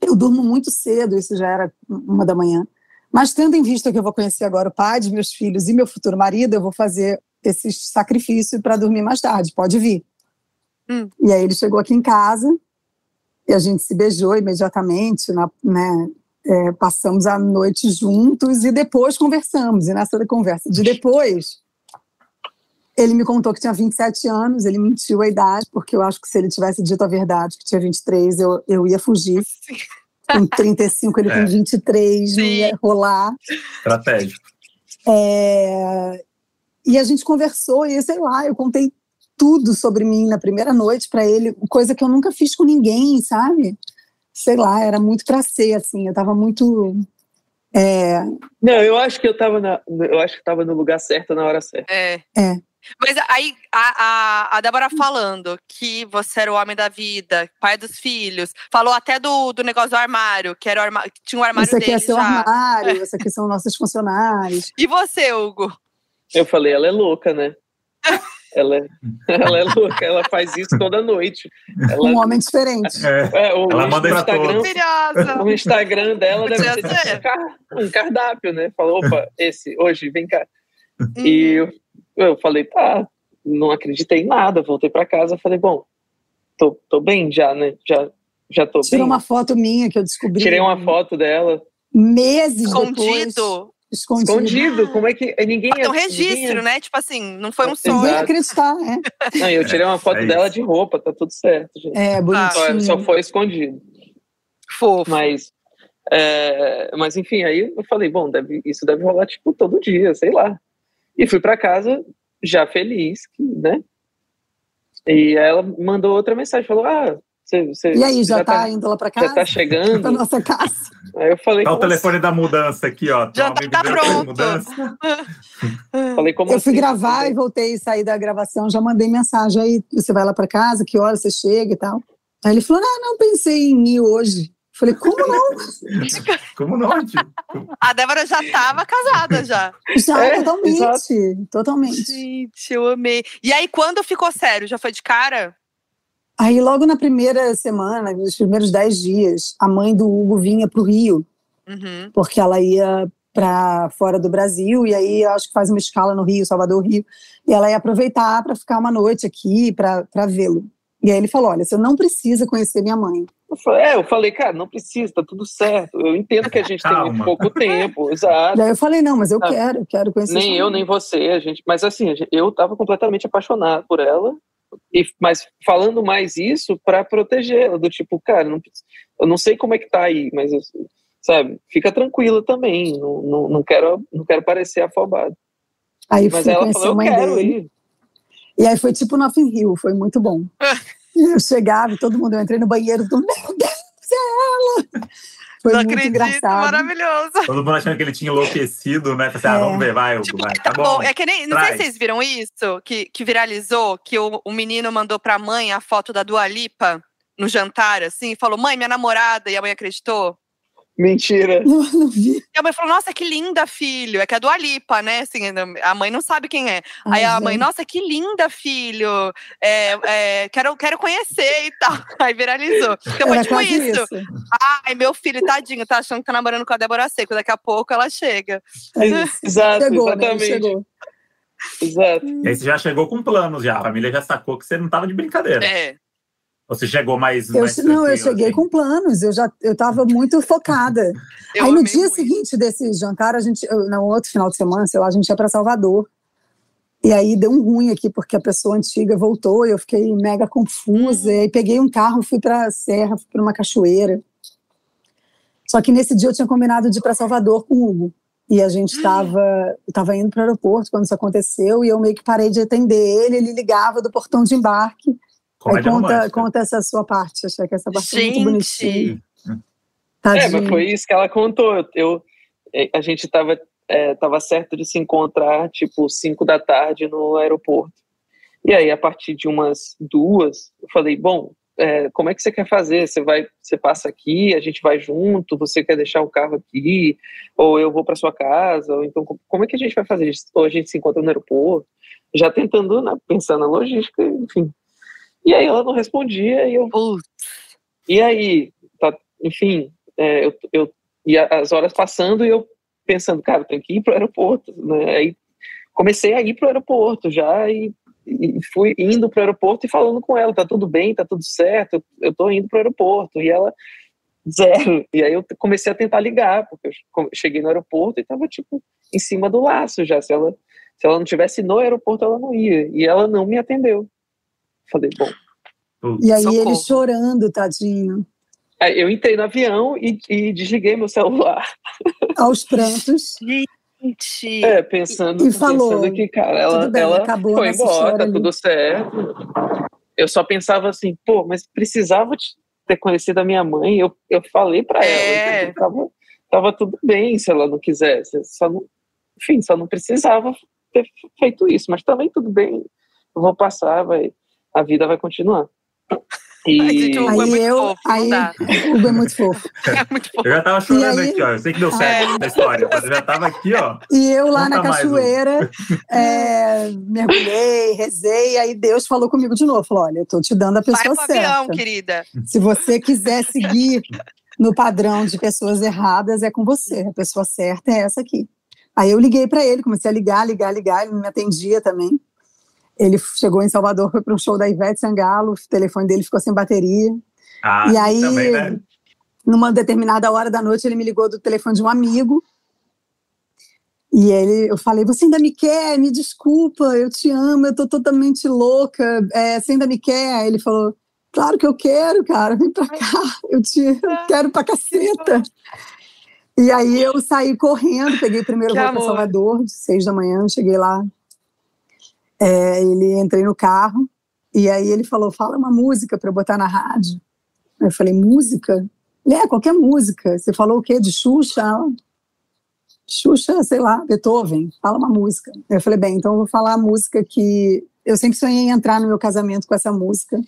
eu durmo muito cedo, isso já era uma da manhã. Mas tendo em vista que eu vou conhecer agora o pai dos meus filhos e meu futuro marido, eu vou fazer esse sacrifício para dormir mais tarde. Pode vir. Hum. E aí ele chegou aqui em casa e a gente se beijou imediatamente, na- né? é, passamos a noite juntos e depois conversamos. E nessa conversa de depois, ele me contou que tinha 27 anos, ele mentiu a idade, porque eu acho que se ele tivesse dito a verdade, que tinha 23, eu, eu ia fugir. Com 35, ele É. com 23, não Sim. ia rolar. Estratégico. É, E a gente conversou, e sei lá, eu contei tudo sobre mim na primeira noite para ele, coisa que eu nunca fiz com ninguém, sabe? Sei lá, era muito pra ser, assim, eu tava muito. é, Não, eu acho que eu tava na, eu acho que tava no lugar certo na hora certa. É. É. Mas aí a, a, a Débora falando que você era o homem da vida, pai dos filhos, falou até do, do negócio do armário, que era o armário, tinha um armário Isso aqui dele é seu já. armário, isso aqui são nossos funcionários. E você, Hugo? Eu falei, ela é louca, né? Ela é, ela é louca, ela faz isso toda noite. Ela, Um homem diferente. É. é, o, Ela manda Instagram, o Instagram dela deve ser ser. tipo um car- um cardápio, né? Falou, opa, esse, hoje, vem cá. Hum. E eu, falei, tá, não acreditei em nada, voltei pra casa, falei, bom, tô, tô bem já, né? Já, já tô Tirou bem. uma foto minha que eu descobri. Tirei uma foto dela, Meses depois. Escondido. Escondido. escondido, como é que ninguém... Tem um ninguém- registro, né? Tipo assim, não foi um Exato. Ninguém sonho. acreditar, é. Não, eu tirei uma foto É dela de roupa, tá tudo certo, gente. É, Só, bonitinho. só foi escondido. Fofo. Mas, é, mas enfim, aí eu falei, bom, deve, isso deve rolar tipo todo dia, sei lá. E fui pra casa já feliz, né? E aí ela mandou outra mensagem, falou, ah, você, você E aí, já, já tá, tá, indo lá pra já casa? tá chegando? Pra nossa casa. Aí eu falei, Tá o telefone da mudança aqui, ó. Já tá fez pronto. assim? Falei, como Eu fui assim? gravar e voltei, saí da gravação, já mandei mensagem aí, você vai lá pra casa, que hora você chega e tal. Aí ele falou, não, não pensei em ir hoje. Falei, como não? Como não, tio? A Débora já tava casada já. Já, É, totalmente, exato. totalmente. Gente, eu amei. E aí, quando ficou sério? Já foi de cara? Aí logo na primeira semana, nos primeiros dez dias, a mãe do Hugo vinha pro Rio, Uhum. porque ela ia para fora do Brasil, e aí eu acho que faz uma escala no Rio, Salvador, Rio, e ela ia aproveitar para ficar uma noite aqui, para vê-lo. E aí ele falou, olha, você não precisa conhecer minha mãe. Eu falei, é, eu falei, cara, não precisa, tá tudo certo. Eu entendo que a gente tem muito pouco tempo, exato. E aí eu falei, não, mas eu Ah, quero, eu quero conhecer Nem eu, nem você, a gente. Mas assim, eu tava completamente apaixonado por ela. E, mas falando mais isso para protegê-la, do tipo, cara, não, eu não sei como é que tá aí, mas eu- sabe, fica tranquila também. Não, não, não quero, não quero parecer afobado. Aí Mas fui ela conhecer falou, a eu mãe quero dele. ir. E aí foi tipo Nothing Hill, foi muito bom. E eu chegava e todo mundo, eu entrei no banheiro, todo mundo, meu Deus, é ela! Foi Não muito acredito, engraçado. maravilhoso. Todo mundo achando que ele tinha enlouquecido, né? Falei, ah, É. vamos ver, vai, Tipo, vai. tá Tá bom. bom. É que nem. Não sei traz. se vocês viram isso, que, que viralizou, que o, o menino mandou pra mãe a foto da Dua Lipa no jantar, assim, e falou: mãe, minha namorada, e a mãe acreditou. Mentira. Não, não vi. E a mãe falou: Nossa, que linda, filho. É que é a Dua Lipa, né? Assim, a mãe não sabe quem é. Aí Ai, a mãe, nossa, que linda, filho. É, é, quero, quero conhecer e tal. Aí viralizou. Então foi tipo quase isso. Ai, meu filho, tadinho, tá achando que tá namorando com a Débora Seco. Daqui a pouco ela chega. É isso. Exato, Chegou, né? exatamente. Chegou. Exato. E aí você já chegou com planos já. A família já sacou que você não tava de brincadeira. É. Você chegou mais. Eu, mais não, eu cheguei assim? com planos, eu já eu estava muito focada. Eu Aí no dia muito. seguinte desse jantar, a gente, no outro final de semana, sei lá, a gente ia para Salvador. E aí deu um ruim aqui, porque a pessoa antiga voltou e eu fiquei mega confusa. E aí peguei um carro, fui para a serra, fui para uma cachoeira. Só que nesse dia eu tinha combinado de ir para Salvador com o Hugo. E a gente estava tava indo para o aeroporto quando isso aconteceu, e eu meio que parei de atender ele, ele ligava do portão de embarque. Aí Comédia conta, romântica. conta essa sua parte, achei que essa parte é muito Gente. bonitinha. É, Tadinho. mas foi isso que ela contou. Eu, eu- é, a gente tava, é, tava certo de se encontrar, tipo, 5 da tarde no aeroporto. E aí, a partir de umas duas, eu falei, bom, é, como é que você quer fazer? Você vai, você passa aqui, a gente vai junto, você quer deixar o carro aqui, ou eu vou para sua casa, ou então, como é que a gente vai fazer? Ou a gente se encontra no aeroporto? Já tentando, né, pensando na logística, enfim. E aí ela não respondia, e eu Putz. e aí, tá, enfim, é, eu, eu e as horas passando e eu pensando, cara, eu tenho que ir pro aeroporto, né? Aí comecei a ir pro aeroporto já e, e fui indo pro aeroporto e falando com ela, tá tudo bem, tá tudo certo, eu, tô indo pro aeroporto. E ela zero. E aí eu comecei a tentar ligar, porque eu cheguei no aeroporto e tava tipo em cima do laço já, se ela se ela não tivesse no aeroporto, ela não ia. E ela não me atendeu. Falei, bom, E aí ele Socorro. chorando, tadinho, Aí eu entrei no avião e, e desliguei meu celular. aos prantos. Gente. É, pensando, E falou, pensando que, cara, ela, "Tudo bem, ela acabou foi embora, tá ali." tudo certo. Eu só pensava assim, pô, mas precisava ter conhecido a minha mãe. Eu, eu falei pra É. ela, tava, tava tudo bem se ela não quisesse. Só não, enfim, só não precisava ter feito isso. Mas também tudo bem, eu vou passar, vai, a vida vai continuar. E, Ai, gente, o Hugo é Aí muito eu- fofo, aí-. O Hugo é muito fofo. É muito fofo. Eu já tava chorando aí- aqui, ó. Eu sei que deu certo É. a história, mas eu já tava aqui, ó. E eu lá na Conta Hugo. cachoeira, é, mergulhei, rezei, aí Deus falou comigo de novo, falou, olha, eu tô te dando a Vai pessoa avião, certa. querida. Se você quiser seguir no padrão de pessoas erradas, é com você. A pessoa certa é essa aqui. Aí eu liguei para ele, comecei a ligar, ligar, ligar, ele não me atendia também. Ele chegou em Salvador, foi para um show da Ivete Sangalo, o telefone dele ficou sem bateria. Ah, E aí- também, né? Numa determinada hora da noite, ele me ligou do telefone de um amigo. E ele, eu falei, você ainda me quer? Me desculpa, eu te amo, eu tô totalmente louca. É, você ainda me quer? Aí ele falou, claro que eu quero, cara, vem pra cá, eu te eu quero pra caceta. E aí eu saí correndo, peguei o primeiro Que voo para. Salvador, de seis da manhã, cheguei lá. É, ele entrei no carro, e aí ele falou, fala uma música para botar na rádio. Eu falei, música? É, qualquer música. Você falou o quê? De Xuxa? Xuxa, sei lá, Beethoven, fala uma música. Eu falei, bem, então eu vou falar a música que eu sempre sonhei em entrar no meu casamento com essa música.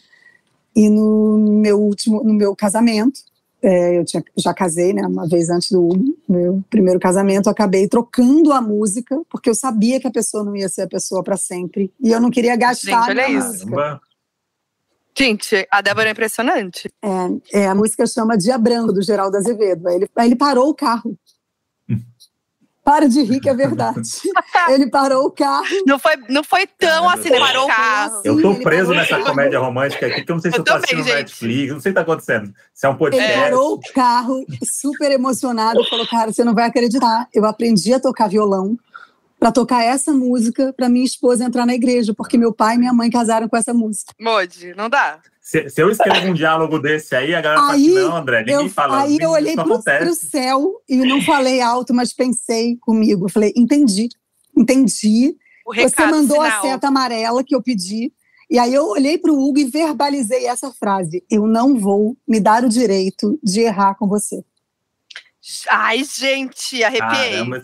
E no meu último, no meu casamento, é, eu tinha, já casei, né, uma vez antes do meu primeiro casamento, eu acabei trocando a música, porque eu sabia que a pessoa não ia ser a pessoa para sempre. E eu não queria gastar Gente, olha isso. música. Gente, a Débora é impressionante. É, é, a música chama Dia Branco, do Geraldo Azevedo. Aí ele, aí ele parou o carro. Para de rir, que é verdade. ele parou o carro. Não foi, não foi tão assim, ele parou o carro. Eu tô Ele preso nessa comédia romântica aqui, que eu não sei se Eu eu tô também, assistindo gente. Netflix, não sei o que tá acontecendo. Se é um Ele podcast. parou o carro, super emocionado, e falou: Cara, você não vai acreditar. Eu aprendi a tocar violão para tocar essa música para minha esposa entrar na igreja, porque meu pai e minha mãe casaram com essa música. Modi, não dá. Se, se eu escrevo um diálogo desse aí, a galera fala Aí, assim, não, André, ninguém Eu- fala. aí eu olhei pro, acontece. pro céu e não falei alto, mas pensei comigo. Falei: Entendi, entendi. O Você mandou final. a seta amarela que eu pedi E aí eu olhei para o Hugo e verbalizei essa frase: Eu não vou me dar o direito de errar com você. Ai, gente, arrepiei. Caramba.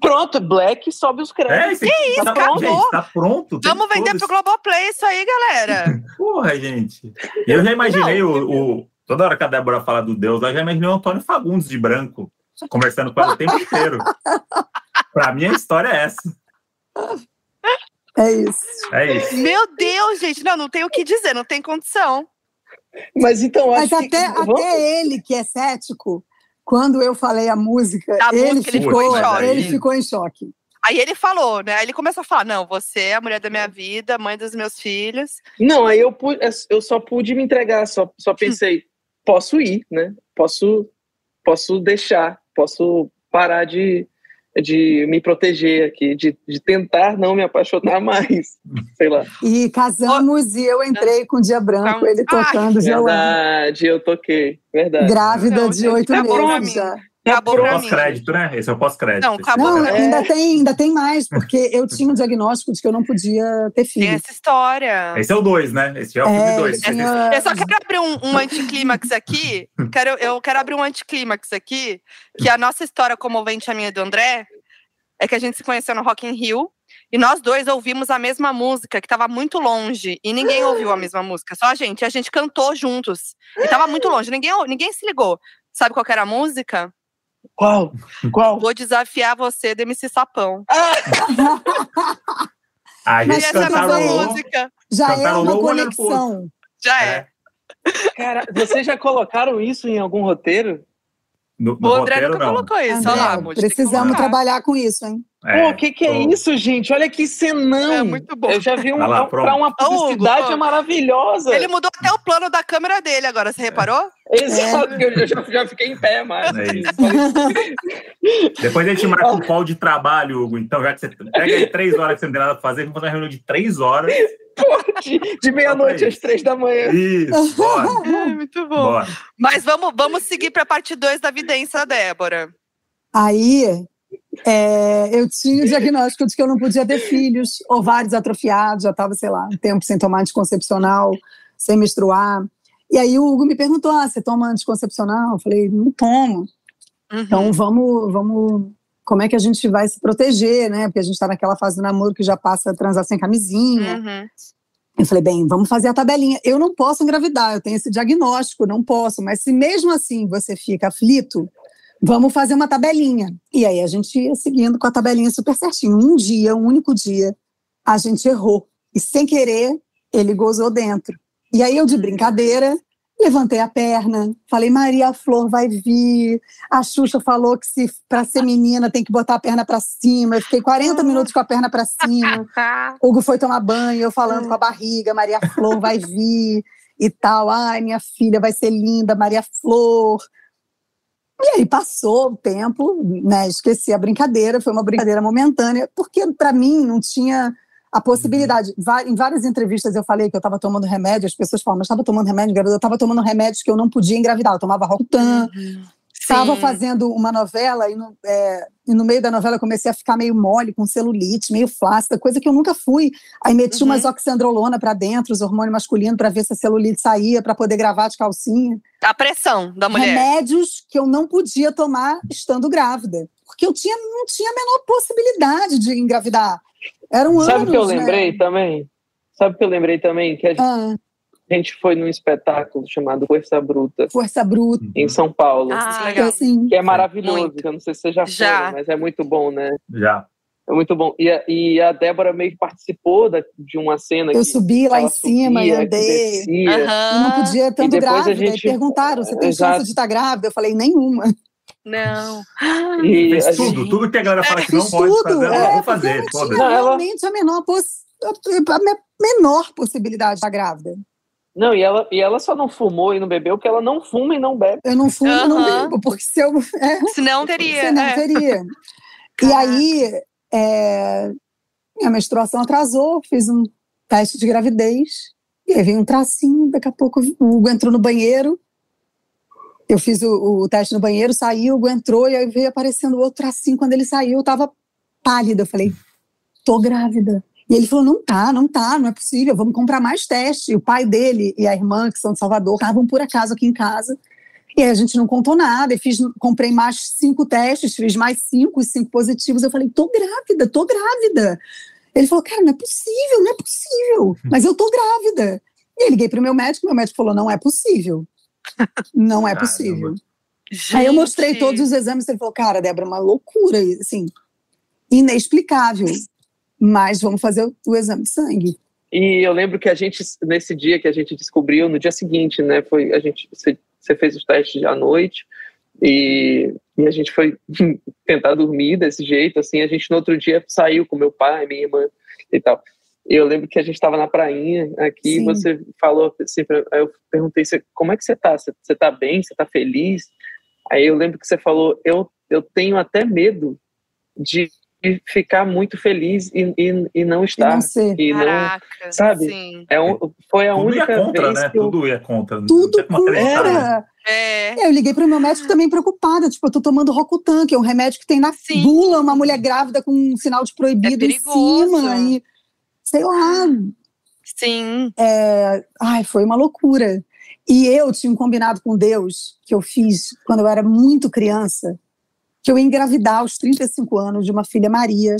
Pronto, Black sobe os É, créditos. isso Que isso, tá, acabou. gente, tá pronto. Vamos vender todos. pro Globoplay isso aí, galera. Porra, gente. Eu já imaginei o, o- Toda hora que a Débora fala do Deus, eu já imaginei o Antônio Fagundes de branco, conversando com ela o tempo inteiro. pra mim, a história é essa. É isso. É isso. Meu Deus, gente, não, não tem o que dizer, não tem condição. Mas então, Mas acho até, que... até ele, que é cético, quando eu falei a música, A ele, música, ele ficou, ficou em choque. ele ficou em choque. Aí ele falou, né? Aí ele começou a falar: não, você é a mulher da minha vida, mãe dos meus filhos. Não, aí eu, pu- eu só pude me entregar, só, só pensei, posso ir, né? Posso, posso deixar, posso parar de, de me proteger aqui, de, de tentar não me apaixonar mais. Sei lá. E casamos e eu entrei com o dia branco, ele Ai, tocando violão. Verdade, eu toquei. Verdade. Grávida Não, de oito pra meses já. Acabou pra mim. Pós-crédito, né? Esse é o pós-crédito. Não, acabou Não, ainda tem, ainda tem mais, porque eu tinha um diagnóstico de que eu não podia ter Tem filho. essa história. Esse é o 2, né? Esse é o É, filme 2. tinha- Eu só quero abrir um, um anticlímax aqui. Quero, eu quero abrir um anticlímax aqui, que a nossa história comovente, a minha e do André, é que a gente se conheceu no Rock in Rio. E nós dois ouvimos a mesma música, que estava muito longe. E ninguém ouviu a mesma música, só a gente. E a gente cantou juntos. E estava muito longe, ninguém, ninguém se ligou. Sabe qual que era a música? Qual? Qual? Vou desafiar você, do MC Sapão. A E gente essa é a nossa cantarolou. música. Já é uma um pro conexão. Já é. É. Cara, vocês já colocaram isso em algum roteiro? No, no O André roteiro, nunca não. colocou isso. André, Olha lá, precisamos trabalhar com isso, hein? É, Pô, o que, que é tô- isso, gente? Olha que cenão! É muito bom. Eu já vi um, lá, pra uma Hugo, publicidade maravilhosa. Ele mudou até o plano da câmera dele agora, você reparou? Exato, que eu já, já fiquei em pé, mas. É isso. Depois a gente marca um call de trabalho, Hugo. Então, já que você pega aí três horas que você não tem nada pra fazer, vamos fazer uma reunião de três horas. De, de meia-noite às três da manhã. Isso, bora. É, muito bom. bora. Mas vamos, vamos seguir para a parte 2 da vidência, Débora. Aí é, eu tinha o diagnóstico de que eu não podia ter filhos, ovários atrofiados, já estava, sei lá, um tempo sem tomar anticoncepcional, sem menstruar. E aí o Hugo me perguntou: ah, você toma anticoncepcional? Eu falei, não tomo. Uhum. Então vamos, vamos. Como é que a gente vai se proteger, né? Porque a gente está naquela fase do namoro que já passa a transar sem camisinha. Uhum. Eu falei, bem, vamos fazer a tabelinha. Eu não posso engravidar, eu tenho esse diagnóstico, não posso. Mas se mesmo assim você fica aflito, vamos fazer uma tabelinha. E aí a gente ia seguindo com a tabelinha super certinho. Um dia, um único dia, a gente errou. E sem querer, ele gozou dentro. E aí eu, de brincadeira, levantei a perna, falei, Maria Flor vai vir. A Xuxa falou que se para ser menina tem que botar a perna para cima. Eu fiquei 40 minutos com a perna para cima. Hugo foi tomar banho, eu falando com a barriga, Maria Flor vai vir e tal. Ai, minha filha vai ser linda, Maria Flor. E aí passou o tempo, né? Esqueci a brincadeira, foi uma brincadeira momentânea, porque para mim não tinha a possibilidade. Va- Em várias entrevistas eu falei que eu estava tomando remédio, as pessoas falam, mas estava tomando remédio, garota? Eu estava tomando remédios que eu não podia engravidar. Eu tomava Rocutan, Estava Sim. fazendo uma novela e no, é, e no meio da novela eu comecei a ficar meio mole, com celulite, meio flácida, coisa que eu nunca fui. Aí meti Uhum. umas oxandrolona para dentro, os hormônios masculinos, para ver se a celulite saía, para poder gravar de calcinha. A pressão da mulher. Remédios que eu não podia tomar estando grávida. Porque eu tinha, não tinha a menor possibilidade de engravidar. Eram Sabe o anos, que eu né? lembrei também? Sabe o que eu lembrei também? Que a gente, Ah, a gente foi num espetáculo chamado Força Bruta, força bruta. em São Paulo. Ah, legal. Assim, Que é maravilhoso, Muito. que eu não sei se você já foi, Já. mas é muito bom, né? Já. É muito bom. E a, e a Débora meio que participou da- de uma cena eu que subi lá em cima e subia, que andei. descia. E não podia a grávida. gente- E perguntaram: você tem Exato. chance de estar grávida? Eu falei: nenhuma. Não. E Fez tudo, gente- tudo que a galera fala que não pode tudo. fazer, é, eu vou fazer. eu não tinha ela- realmente a menor, poss... a me- menor possibilidade de estar grávida. Não, e ela, e ela só não fumou e não bebeu porque ela não fuma e não bebe. Eu não fumo e não bebo, porque se eu. É, Se não teria. você não é. teria. E aí, é, minha menstruação atrasou, fiz um teste de gravidez, e aí veio um tracinho, daqui a pouco o Hugo entrou no banheiro, eu fiz o, o teste no banheiro, saiu, entrou, e aí veio aparecendo outro tracinho, quando ele saiu, eu tava pálida, eu falei, tô grávida. E ele falou: não tá, não tá, não é possível, vamos comprar mais testes. E o pai dele e a irmã, que são de Salvador, estavam por acaso aqui em casa. E aí a gente não contou nada, e fiz, comprei mais cinco testes, fiz mais cinco, cinco positivos. Eu falei, tô grávida, tô grávida. Ele falou, cara, não é possível, não é possível, mas eu tô grávida. E eu liguei pro meu médico, meu médico falou, não é possível. Não é possível. Gente. Aí eu mostrei todos os exames, ele falou, cara, Débora, uma loucura, assim, inexplicável. Mas vamos fazer o, o exame de sangue. E eu lembro que a gente, nesse dia que a gente descobriu, no dia seguinte, né, foi a gente, você, você fez os testes à noite e, e, a gente foi tentar dormir desse jeito, assim, a gente no outro dia saiu com meu pai, minha irmã e tal. E eu lembro que a gente estava na prainha aqui Sim. e você falou assim, eu perguntei, como é que você tá? Você, você tá bem? Você tá feliz? Aí eu lembro que você falou, eu, eu tenho até medo de ficar muito feliz e, e, e não estar. E não ser. E não, Caraca, sabe? sim. é um, foi a Tudo única ia contra, vez né? que eu, Tudo ia contra. Tudo acreditar, né? contra. É. Eu liguei pro meu médico também preocupada. Tipo, eu tô tomando Rocutan, que é um remédio que tem na Sim. bula uma mulher grávida com um sinal de proibido É em cima. E, sei lá. Sim. é, ai, foi uma loucura. E eu tinha um combinado com Deus que eu fiz quando eu era muito criança, que eu ia engravidar aos 35 anos de uma filha Maria,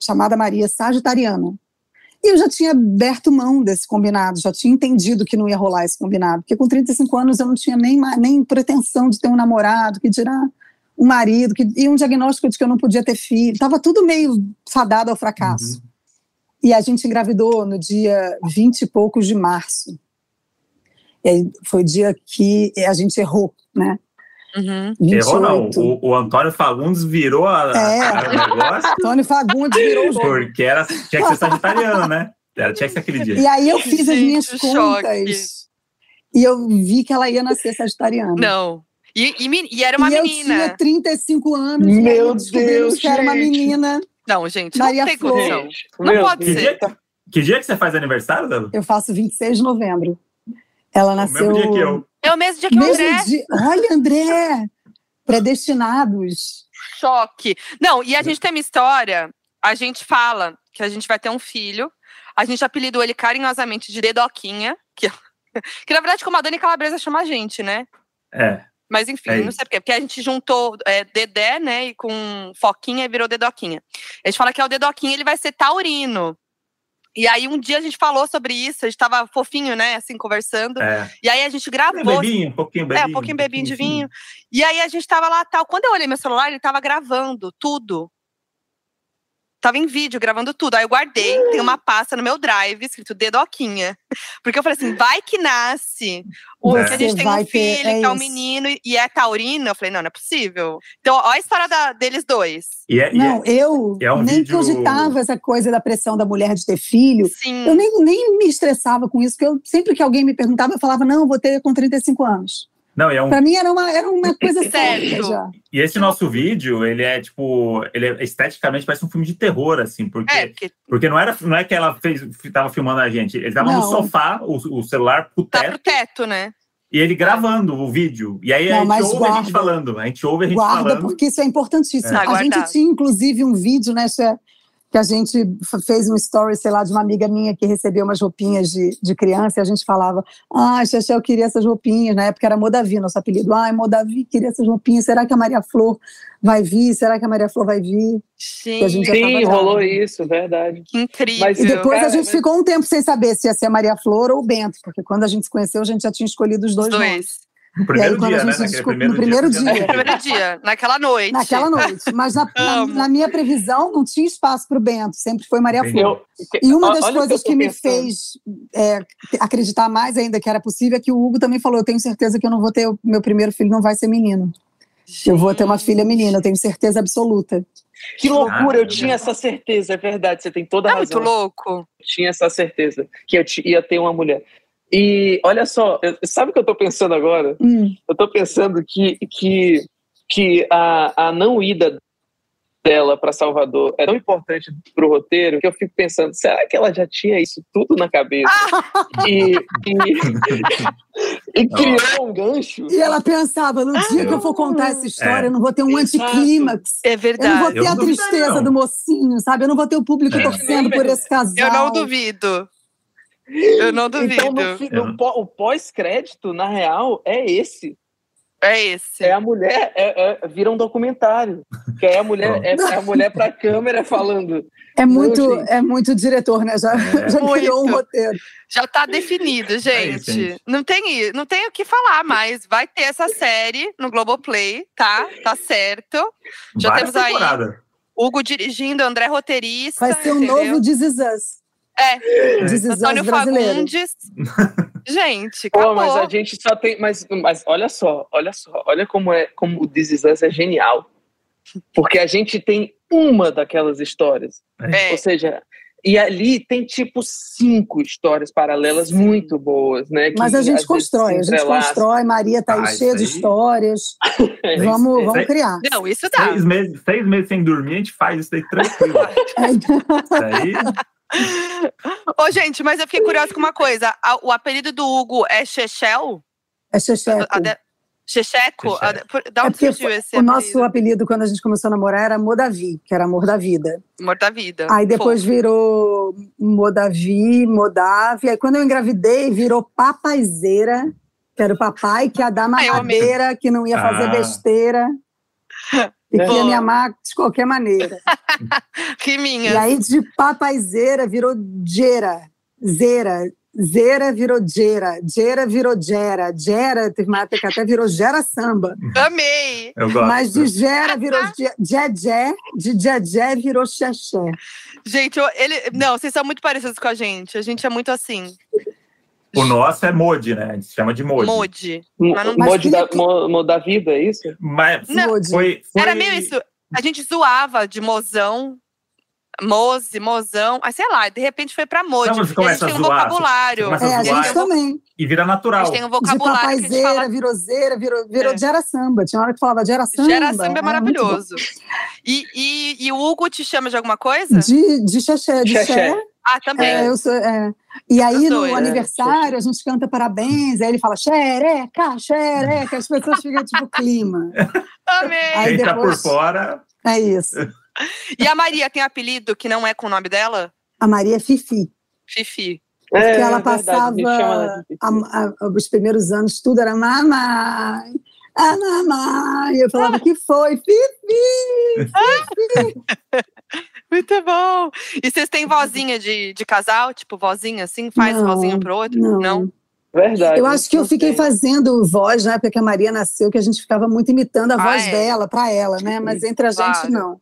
chamada Maria Sagitariana. E eu já tinha aberto mão desse combinado, já tinha entendido que não ia rolar esse combinado, porque com 35 anos eu não tinha nem, nem pretensão de ter um namorado, que dirá um marido, que, e um diagnóstico de que eu não podia ter filho. Estava tudo meio fadado ao fracasso. E a gente engravidou no dia 20 e poucos de março. E aí foi o dia que a gente errou, né? Uhum. 28. Errou não. O, o Antônio Fagundes virou a, a- É. a- o negócio Antônio Fagundes virou o jogo. porque era, tinha que ser sagitariano, né? Era, tinha que ser aquele dia. E aí eu fiz as Gente, minhas o contas. E eu vi que ela ia nascer sagitariana. Não. E, e, e era uma e eu menina. tinha 35 anos. Meu Deus, que era uma gente. menina. Não, gente, Maria não tem Flor. condição. Gente, Não meu pode Que ser. dia, que dia que você faz aniversário, Débora? Eu faço 26 de novembro. Ela O nasceu. mesmo dia que eu. É o mesmo dia que o André. dia- Olha, André! Predestinados. Choque. Não, e a gente tem uma história. A gente fala que a gente vai ter um filho. A gente apelidou ele carinhosamente de Dedoquinha. Que, que na verdade, como a Dani Calabresa chama a gente, né? É. Mas enfim, É não sei porquê. Porque a gente juntou é, Dedé, né? E com Foquinha e virou Dedoquinha. A gente fala que é o Dedoquinha, ele vai ser taurino. E aí um dia a gente falou sobre isso, a gente tava fofinho, né, assim, conversando. É. E aí a gente Um gravou. bebinho, um pouquinho bebinho. É, um pouquinho bebinho de vinho. E aí a gente tava lá, tal. Quando eu olhei meu celular, ele tava gravando tudo. Tava em vídeo, gravando tudo. Aí eu guardei, tem uma pasta no meu drive escrito Dedoquinha. Porque eu falei assim, vai que nasce. O, Você que a gente tem um ter- filho, é que é um isso. menino, e é taurino. Eu falei, não, não é possível. Então, ó a história da- deles dois. E é, e Não, eu é um nem vídeo- cogitava essa coisa da pressão da mulher de ter filho. Sim. Eu nem, nem me estressava com isso, porque eu, sempre que alguém me perguntava, eu falava, não, eu vou ter com 35 anos. Não, é um Pra mim era uma, era uma coisa certa já. E esse nosso vídeo, ele é tipo, ele é, esteticamente parece um filme de terror, assim, porque, É, porque porque não, era, não é que ela fez, tava filmando a gente, ele tava no Não. sofá, o, o celular pro tá teto, pro teto, né? e ele gravando o vídeo. E aí Não, a gente ouve a gente guarda. falando, a gente ouve a gente Guarda, falando. porque isso é importantíssimo. É. Tá a gente tinha, inclusive, um vídeo, né, Xé, que a gente fez um story, sei lá, de uma amiga minha que recebeu umas roupinhas de, de criança, e a gente falava, ah, Xexé, eu queria essas roupinhas, na época era Modavi, nosso apelido, ai, Modavi, queria essas roupinhas, será que a Maria Flor vai vir? Será que a Maria Flor vai vir? Sim, tava rolou isso, verdade. que incrível. Mas E depois Cara, a gente mas- ficou um tempo sem saber se ia ser a Maria Flor ou o Bento, porque quando a gente se conheceu, a gente já tinha escolhido os dois, Os nomes. No primeiro quando a dia, né? gente primeiro no primeiro dia. dia. No primeiro dia, naquela noite. Naquela noite. Mas na, na, na minha previsão não tinha espaço para o Bento, sempre foi Maria. Flor. E uma das olha coisas que, tô me fez é, acreditar mais ainda que era possível é que o Hugo também falou: eu tenho certeza que eu não vou ter, o meu primeiro filho não vai ser menino. Eu vou ter uma filha menina, eu tenho certeza absoluta. Que loucura, Ah, eu tinha essa certeza, é verdade, você tem toda a Não é muito razão. louco? Eu tinha essa certeza que eu ia ter uma mulher. E olha só, eu- sabe o que eu tô pensando agora? Hum, Eu tô pensando que, que, que a, a não ida dela para Salvador é tão importante pro roteiro que eu fico pensando, será que ela já tinha isso tudo na cabeça? E, e, E criou um gancho. E ela pensava, no dia que eu for contar essa história, É. eu não vou ter um Exato. anticlímax. É Eu não vou verdade. ter Eu a tristeza não. do mocinho, sabe? Eu não vou ter o público É. torcendo por esse casal. Eu não duvido. Eu não duvido. Então, no, fi- no o pós-crédito, na real, é esse. É esse. É a mulher, é, é- vira um documentário. Que é a mulher, é, é a mulher pra câmera falando. É muito, gente. é muito diretor, né? Já, É. já criou um Muito. roteiro. Já tá definido, gente. Não tem, não tem o que falar mais. Vai ter essa série no Globoplay, tá? Tá certo. Já Várias temos aí. Hugo dirigindo, André roteirista. Vai ser um entendeu? novo This Is Us. É, Antônio. Fagundes. Gente, Pô, acabou. mas a gente só tem. Mas, mas olha só, olha só, olha como é como o This Is Us é genial. Porque a gente tem uma daquelas histórias. É. Ou seja, e ali tem tipo cinco histórias paralelas Sim. muito boas, né? que Mas a gente constrói, a gente constrói. Maria tá aí Ah, cheia de histórias. É, Vamos, vamos criar. Não, isso dá. Seis meses, seis meses sem dormir, a gente faz isso aí tranquilo. Isso aí, Ô, gente, mas eu fiquei curiosa com uma coisa. O apelido do Hugo é Chechel? É Checheco. De- Checheco? Da É onde surgiu esse o nosso apelido? quando a gente começou a namorar, era Modavi, que era amor da vida. Amor da vida. Aí depois Fofo. virou Modavi, Modave. Aí quando eu engravidei, virou Papaizeira, que era o papai que ia dar eu amei. mamadeira, que não ia fazer Ah. besteira. E que ia Boa. me amar de qualquer maneira. Riminhas. E aí de papaizeira virou Gera. Zera. Zera virou Gera. Gera virou Gera. Gera, teve uma época que até virou Gera Samba. Amei! eu gosto. Mas de Gera virou Jé, de Jé virou Xexé. Gente, eu- ele. Não, vocês são muito parecidos com a gente. A gente é muito assim. O nosso é Modi, né? A gente chama de Modi. Mode. Mo- Mas não- Mas Mod da, mo- da vida, é isso? Mas Não. Modi. foi, foi- Era meio isso. A gente zoava de mozão, moze, mozão. Aí sei lá, de repente foi pra mode. Não, a gente tem um a zoar, vocabulário. começa É, a zoar. gente também. E vira A natural. gente tem um De vocabulário que a gente papaizeira, fala. virou zera, virou, virou É. Gera Samba. Tinha hora que falava Gera Samba. Gera samba é Era maravilhoso. E, e, e o Hugo te chama de alguma coisa? De, de Xexé, de Xexé. Xé. Ah, também. É, eu sou, é. E aí, Eu no sou, é. aniversário, a gente canta parabéns, aí ele fala xereca, xereca, as pessoas ficam tipo clima. Amei. Aí Quem tá por depois- fora. É isso. E a Maria tem apelido que não é com o nome dela? A Maria é Fifi, Fifi. porque É, ela verdade, passava me chama de- a- a- os primeiros anos, tudo era mamãe, a mamãe. Eu falava, que foi? Fifi! Muito bom. E vocês têm vozinha de, de casal? Tipo, vozinha assim? Faz Não, vozinha pro outro? Não. Verdade. Eu acho que eu não fiquei fazendo voz na época que a Maria nasceu, que a gente ficava muito imitando a Ah, voz é? dela para ela, né? Mas entre a gente, Claro. não.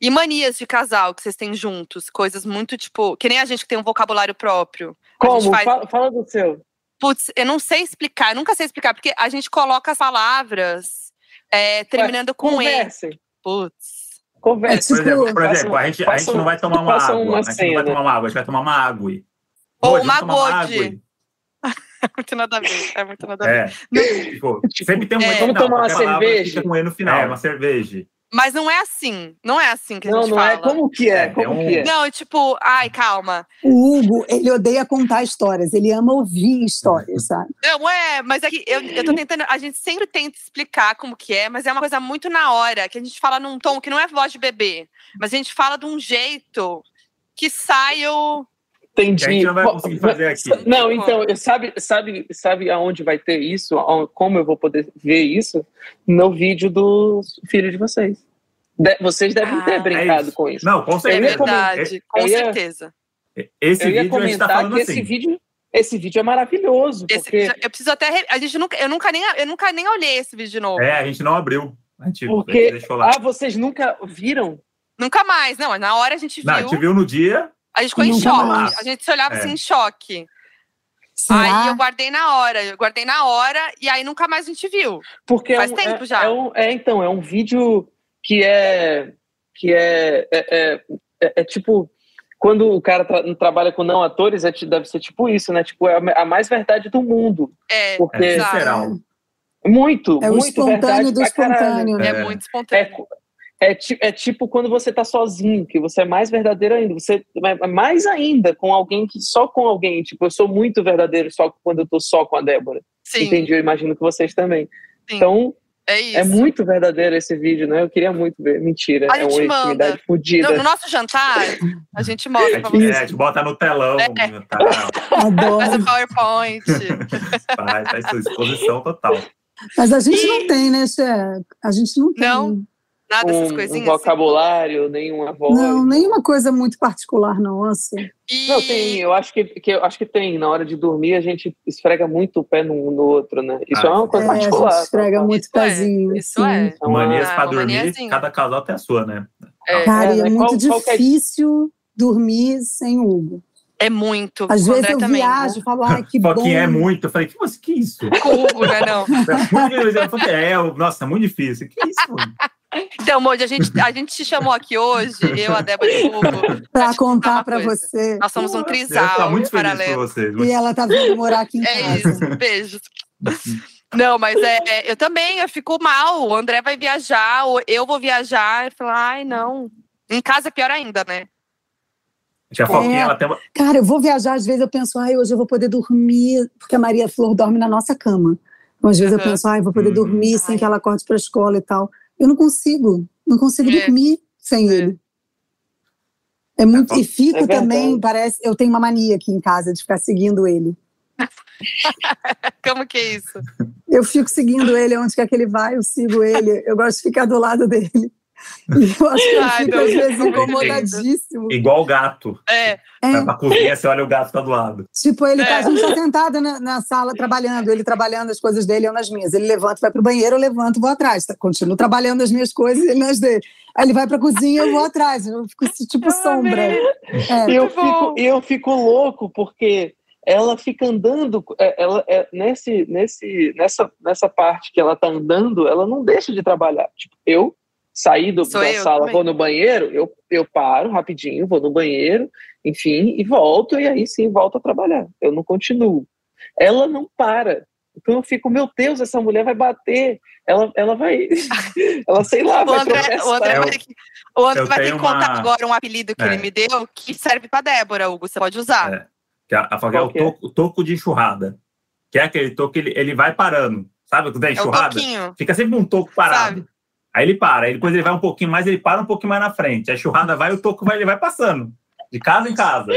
E manias de casal que vocês têm juntos? Coisas muito, tipo... Que nem a gente que tem um vocabulário próprio. A gente Como? faz- Fala, fala do seu. Putz, eu não sei explicar, eu nunca sei explicar, porque a gente coloca as palavras é, terminando com E. Conversem. Putz. Converse. É Por exemplo, por exemplo a, gente, a gente não vai tomar uma água. uma a gente não vai cena. tomar uma água, a gente vai tomar uma água. Ou uma gode. É muito nada a ver. É muito nada a ver. É. Tipo, sempre tem um É. Vamos tomar uma cerveja? Com E no final, É. uma cerveja. Mas não é assim. Não é assim que a Não, gente não fala. é. Como que é? É, Como é que é? Não, tipo, ai, calma. O Hugo, ele odeia contar histórias, ele ama ouvir histórias, sabe? Não, é, mas é que eu, eu tô tentando. A gente sempre tenta explicar como que é, mas é uma coisa muito na hora, que a gente fala num tom que não é voz de bebê, mas a gente fala de um jeito que sai o. Entendi. Que a gente não vai conseguir fazer aqui. Não, então, sabe, sabe, sabe aonde vai ter isso? Como eu vou poder ver isso? No vídeo do filho de vocês. De- vocês devem Ah, ter é brincado isso. com isso. Não, com É certeza. verdade, com eu ia- certeza. Esse eu ia vídeo a gente tá comentar falando que assim. esse vídeo, esse vídeo é maravilhoso, Esse- porque, eu preciso até. A gente nunca, eu nunca nem, eu nunca nem olhei esse vídeo de novo. É, a gente não abriu. A gente porque ah, vocês nunca viram? Nunca mais, não. Na hora a gente viu. Não, a gente viu no dia. A gente ficou em choque. A gente se olhava É. assim em choque. Será? Aí eu guardei na hora, eu guardei na hora e aí nunca mais a gente viu. Porque Faz é um, tempo é, já. É, um- é, então, é um vídeo que é que é, é, é, é- é tipo quando o cara tra- trabalha com não atores, é, deve ser tipo isso, né? Tipo, é a, a mais verdade do mundo. É, Porque É visceral. muito, É o muito espontâneo verdade do espontâneo. né? é, É. muito É, espontâneo. É, ti- é tipo quando você tá sozinho, que você é mais verdadeiro ainda. Você é mais ainda com alguém que só com alguém. Tipo, eu sou muito verdadeiro só quando eu tô só com a Débora. Sim, entendi, eu imagino que vocês também. Sim. Então, é isso. é muito verdadeiro esse vídeo, né? Eu queria muito ver. Mentira, A é uma manda. intimidade fodida. No, no nosso jantar, a gente mostra A pra gente, é, a vocês. gente bota no telão, É. tá, Faz o PowerPoint. faz, faz sua exposição total. Mas a gente E- não tem, né, Xé? A gente não tem. Não? Nada dessas um, um coisinhas. assim. vocabulário, nenhuma voz. Não, nenhuma coisa muito particular, não, assim. E... Não, tem, eu acho que, que eu acho que tem. Na hora de dormir, a gente esfrega muito o pé num no outro, né? Isso Ah, é uma coisa É, a particular. gente esfrega muito Isso é, pezinho. isso assim. é. É uma- Manias Ah, pra uma dormir, maniazinha. cada casal tem a sua, né? É, Cara, É, é né? muito Qual- é- difícil dormir sem o Hugo. É muito. Às O vezes eu também, viajo e falo, ai, que bom. Foquinha é muito. Eu falei, que, você- que isso? né? Com o Hugo, né? Não. Muito difícil. Eu falei, é, nossa, muito difícil. Que isso? Então, Moody, a gente, a gente te chamou aqui hoje, eu, a Débora e o Hugo. Pra contar pra coisa. você. Nós somos um Eu trisal muito feliz por paralelo. vocês. E ela tá vindo morar aqui em É casa. isso, beijos. Não, mas é, é, eu também, eu fico mal. O André vai viajar, ou eu vou viajar. Eu falo, ai, não. Em casa é pior ainda, né? A Foquinha, É. ela tem uma... Cara, eu vou viajar, às vezes eu penso, ai, hoje eu vou poder dormir, porque a Maria Flor dorme na nossa cama. Então, às vezes eu Aham. penso, ai, vou poder Hum. dormir sem Ai. que ela acorde pra escola e tal. Eu não consigo, não consigo É. dormir sem É. ele. É muito, É, e fico é também, parece, eu tenho uma mania aqui em casa de ficar seguindo ele. Como que é isso? Eu fico seguindo ele, onde quer que ele vai, eu sigo ele. Eu gosto de ficar do lado dele. E eu acho que ele Ai, fica, não, às vezes, incomodadíssimo. igual o gato. É, É, Vai pra cozinha, você olha o gato tá do lado. tipo, ele tá, É. a gente tá sentada na, na sala trabalhando, ele trabalhando as coisas dele, eu nas minhas. Ele levanta, vai pro banheiro, eu levanto, vou atrás. Tá? Continuo trabalhando as minhas coisas, ele nas dele. Aí ele vai pra cozinha, eu vou atrás. Eu fico esse tipo sombra. É. E eu fico, e eu fico louco porque ela fica andando, é, ela é, nesse, nesse, nessa, nessa parte que ela tá andando, ela não deixa de trabalhar. Tipo, eu saí do, da eu sala, também. vou no banheiro, eu, eu paro rapidinho, vou no banheiro, enfim, e volto, e aí sim volto a trabalhar. Eu não continuo. Ela não para. Então eu fico, meu Deus, essa mulher vai bater. Ela, ela vai. ela, sei lá, o vai André, o André Eu- vai ter que, o André vai ter que contar uma- agora um apelido que É. ele me deu que serve pra Débora, Hugo. Você pode usar. É. Que a, é o é? toco, toco de enxurrada. Que é aquele toco que ele, ele vai parando. Sabe quando é É enxurrada? toquinho. Fica sempre um toco parado. Sabe? Aí ele para, aí depois ele vai um pouquinho mais, ele para um pouquinho mais na frente. A enxurrada vai, o toco vai, ele vai passando. De casa em casa.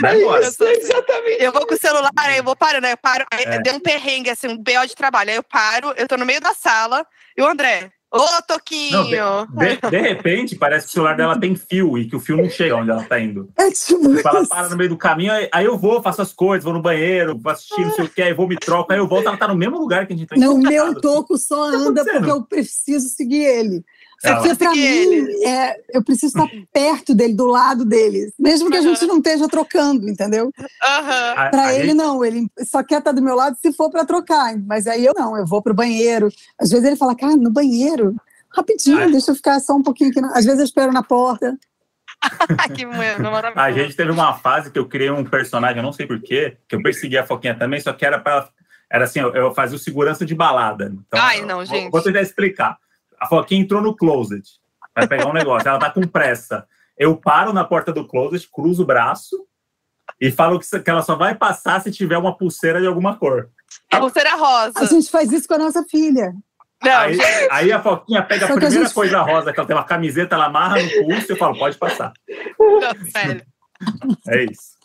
Vai É embora. isso, exatamente. Eu vou com o celular, aí eu vou parando, aí eu paro, aí É. deu um perrengue, assim, um BO de trabalho. Aí eu paro, eu tô no meio da sala, e o André, ô Toquinho! De, de repente, parece que o celular dela tem fio e que o fio não chega onde ela tá indo. É tipo Tipo, ela isso. para no meio do caminho, aí, aí eu vou, faço as coisas, vou no banheiro, vou assistir, não sei o que, aí vou, me troco, aí eu volto, ela tá no mesmo lugar que a gente tá Não, meu toco só anda acontecendo? porque eu preciso seguir ele. Ela- Porque pra Seguir mim, é, eu preciso estar perto dele, do lado dele. Mesmo que a gente não esteja trocando, entendeu? Aham. A- Pra a ele, gente- não. Ele só quer estar do meu lado se for pra trocar. Mas aí eu não, eu vou pro banheiro. Às vezes ele fala, cara, no banheiro? Rapidinho, Ai. deixa eu ficar só um pouquinho aqui. Às vezes eu espero na porta. que mano, maravilhoso. A gente teve uma fase que eu criei um personagem, eu não sei porquê, que eu persegui a Foquinha também, só que era para Era assim, eu, eu fazia o segurança de balada. Então, Ai, eu- não, vou- gente. Vou tentar explicar. A Foquinha entrou no closet para pegar um negócio, ela tá com pressa. Eu paro na porta do closet, cruzo o braço e falo que, que ela só vai passar se tiver uma pulseira de alguma cor. Pulseira rosa. A gente faz isso com a nossa filha. Não, Aí, gente. aí a Foquinha pega a Só a primeira gente- coisa rosa, que ela tem uma camiseta, ela amarra no pulso e eu falo, pode passar. Não, sério. É isso.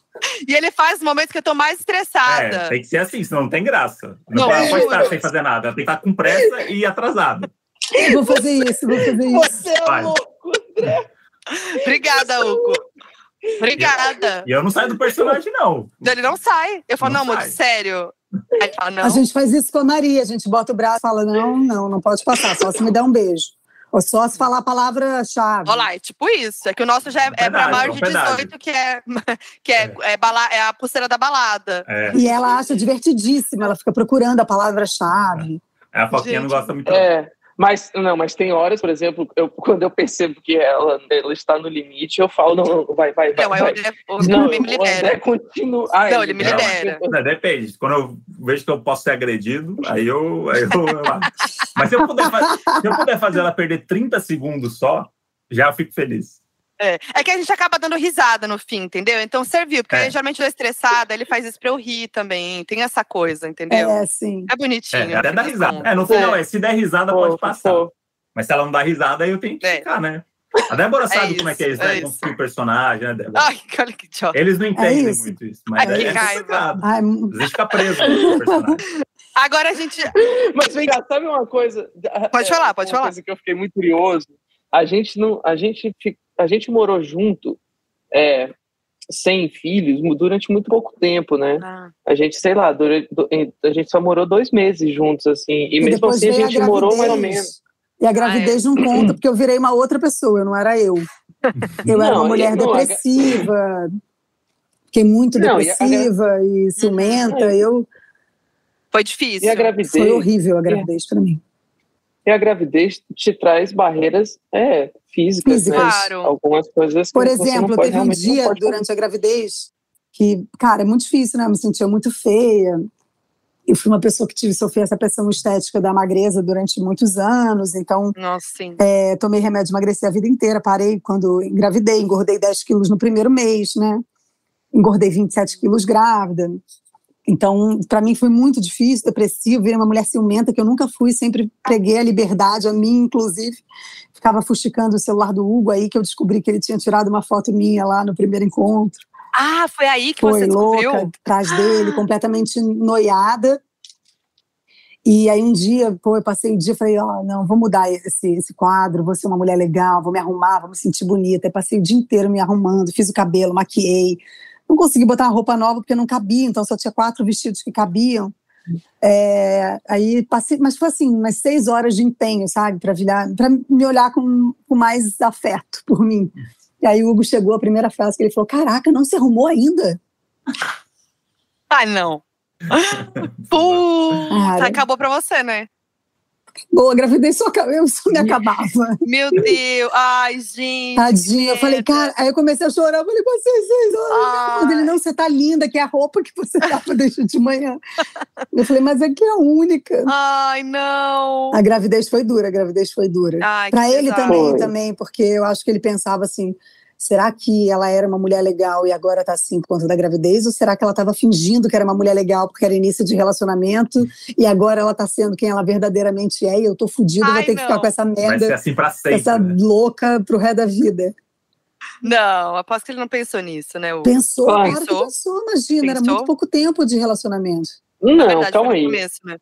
E ele faz no momento que eu tô mais estressada. É, tem que ser assim, senão não tem graça. Não, Não, pode- estar sem fazer nada. Ela tem que estar com pressa e atrasada. Vou fazer isso, vou fazer isso. Você é louco. Obrigada, Hugo. Obrigada. E eu não saio do personagem, não. Ele não sai. Eu falo, Não não, amor, sério. Aí fala, não. A gente faz isso com a Maria. A gente bota o braço e fala: não, não, não pode passar, só se me der um beijo. Ou só se falar a palavra-chave. Olha lá, é tipo isso. É que o nosso já é, é pra pedágio, maior é de pedágio. 18, que é, que é, é, bala- é a pulseira da balada. É, E ela acha divertidíssima, ela fica procurando a palavra-chave. a Foquinha não gosta muito. não. É, mas não, mas tem horas, por exemplo, eu, quando eu percebo que ela, ela está no limite, eu falo, não, não, vai, vai, vai. Não, aí o vai. André, o Não, André me o André libera. continua. Ah, Não, ele me Não, libera. Não, depende. Quando eu vejo que eu posso ser agredido, aí eu. Aí eu, eu. Mas se eu, puder, se eu puder fazer ela perder 30 segundos só, já eu fico feliz. É. é que a gente acaba dando risada no fim, entendeu? Então serviu, porque É. aí, geralmente eu estressada, ele faz isso pra eu rir também. Tem essa coisa, entendeu? É, sim. É bonitinho. É, até dá risada. contos. É, no final, É. é, se der risada, Pô, pode passar. pô. Mas se ela não dá risada, aí eu tenho que É. ficar, né? A Débora sabe isso, como é que é isso, é né? isso. Construir personagem, né, Débora? Ai, olha que idiota. Eles não entendem isso. muito isso, mas Ai, que é raiva. complicado. Ai, Às vezes fica preso no personagem. Agora a gente. Mas vem cá, sabe uma coisa? Pode É, falar, pode uma falar. coisa que eu fiquei muito curioso. A gente não, a gente, a gente morou junto, é, sem filhos, durante muito pouco tempo, né? Ah, A gente, sei lá, durante, a gente só morou dois meses juntos, assim. E, mesmo depois assim a gente morou mais ou menos. E a gravidez não conta, porque eu virei uma outra pessoa, eu não era eu. Eu era Não, uma mulher não, a- depressiva, fiquei muito Não, e a- a gra- depressiva e ciumenta. Eu, Foi difícil. E a gravidez, foi horrível a gravidez para mim. e a gravidez te traz barreiras é, físicas, Físicas. né? Claro. Algumas coisas que Por você não exemplo, pode, teve um dia pode durante a gravidez que, cara, é muito difícil, né? Eu me sentia muito feia. Eu fui uma pessoa que tive sofri essa pressão estética da magreza durante muitos anos, então Nossa, sim. é, tomei remédio, emagreci a vida inteira, parei quando engravidei, engordei 10 quilos no primeiro mês, né? Engordei 27 quilos grávida. Então, para mim foi muito difícil, depressivo, virei uma mulher ciumenta que eu nunca fui, sempre preguei a liberdade a mim, inclusive. Ficava fuxicando o celular do Hugo aí, que eu descobri que ele tinha tirado uma foto minha lá no primeiro encontro. Ah, foi aí que Foi você descobriu? louca, atrás dele, completamente noiada. E aí um dia, pô, eu passei o dia e falei, ó, não, vou mudar esse, esse quadro, vou ser uma mulher legal, vou me arrumar, vou me sentir bonita. Aí passei o dia inteiro me arrumando, fiz o cabelo, maquiei. Não consegui botar uma roupa nova porque não cabia, então só tinha quatro vestidos que cabiam. É, aí passei, mas foi assim, umas seis horas de empenho, sabe, para para me olhar com, com mais afeto por mim. E aí o Hugo chegou, a primeira frase que ele falou: Caraca, não se arrumou ainda? Ai, não. Acabou pra você, né? Boa, a gravidez só, eu só me acabava. Meu Deus. Ai, gente. Tadinha. Eu falei, cara, aí eu comecei a chorar. Eu falei, horas. Ai. Quando ele, não, você tá linda, que é a roupa que você tava desde de manhã. Eu falei, mas é que é a única. Ai, não. A gravidez foi dura, a gravidez foi dura. Ai, Pra ele pesado. também, também, porque eu acho que ele pensava assim: será que ela era uma mulher legal e agora tá assim por conta da gravidez? Ou será que ela tava fingindo que era uma mulher legal porque era início de relacionamento e agora ela tá sendo quem ela verdadeiramente é e eu tô fodida, vou Ai, ter que ficar não. com essa Vai merda, ser assim pra com sempre. essa né? louca pro resto da vida. Não, aposto que ele não pensou nisso, né? O... Pensou, Claro. Pensou? pensou, imagina, era Pensou? muito pouco tempo de relacionamento. Não, verdade, calma aí. no começo, né?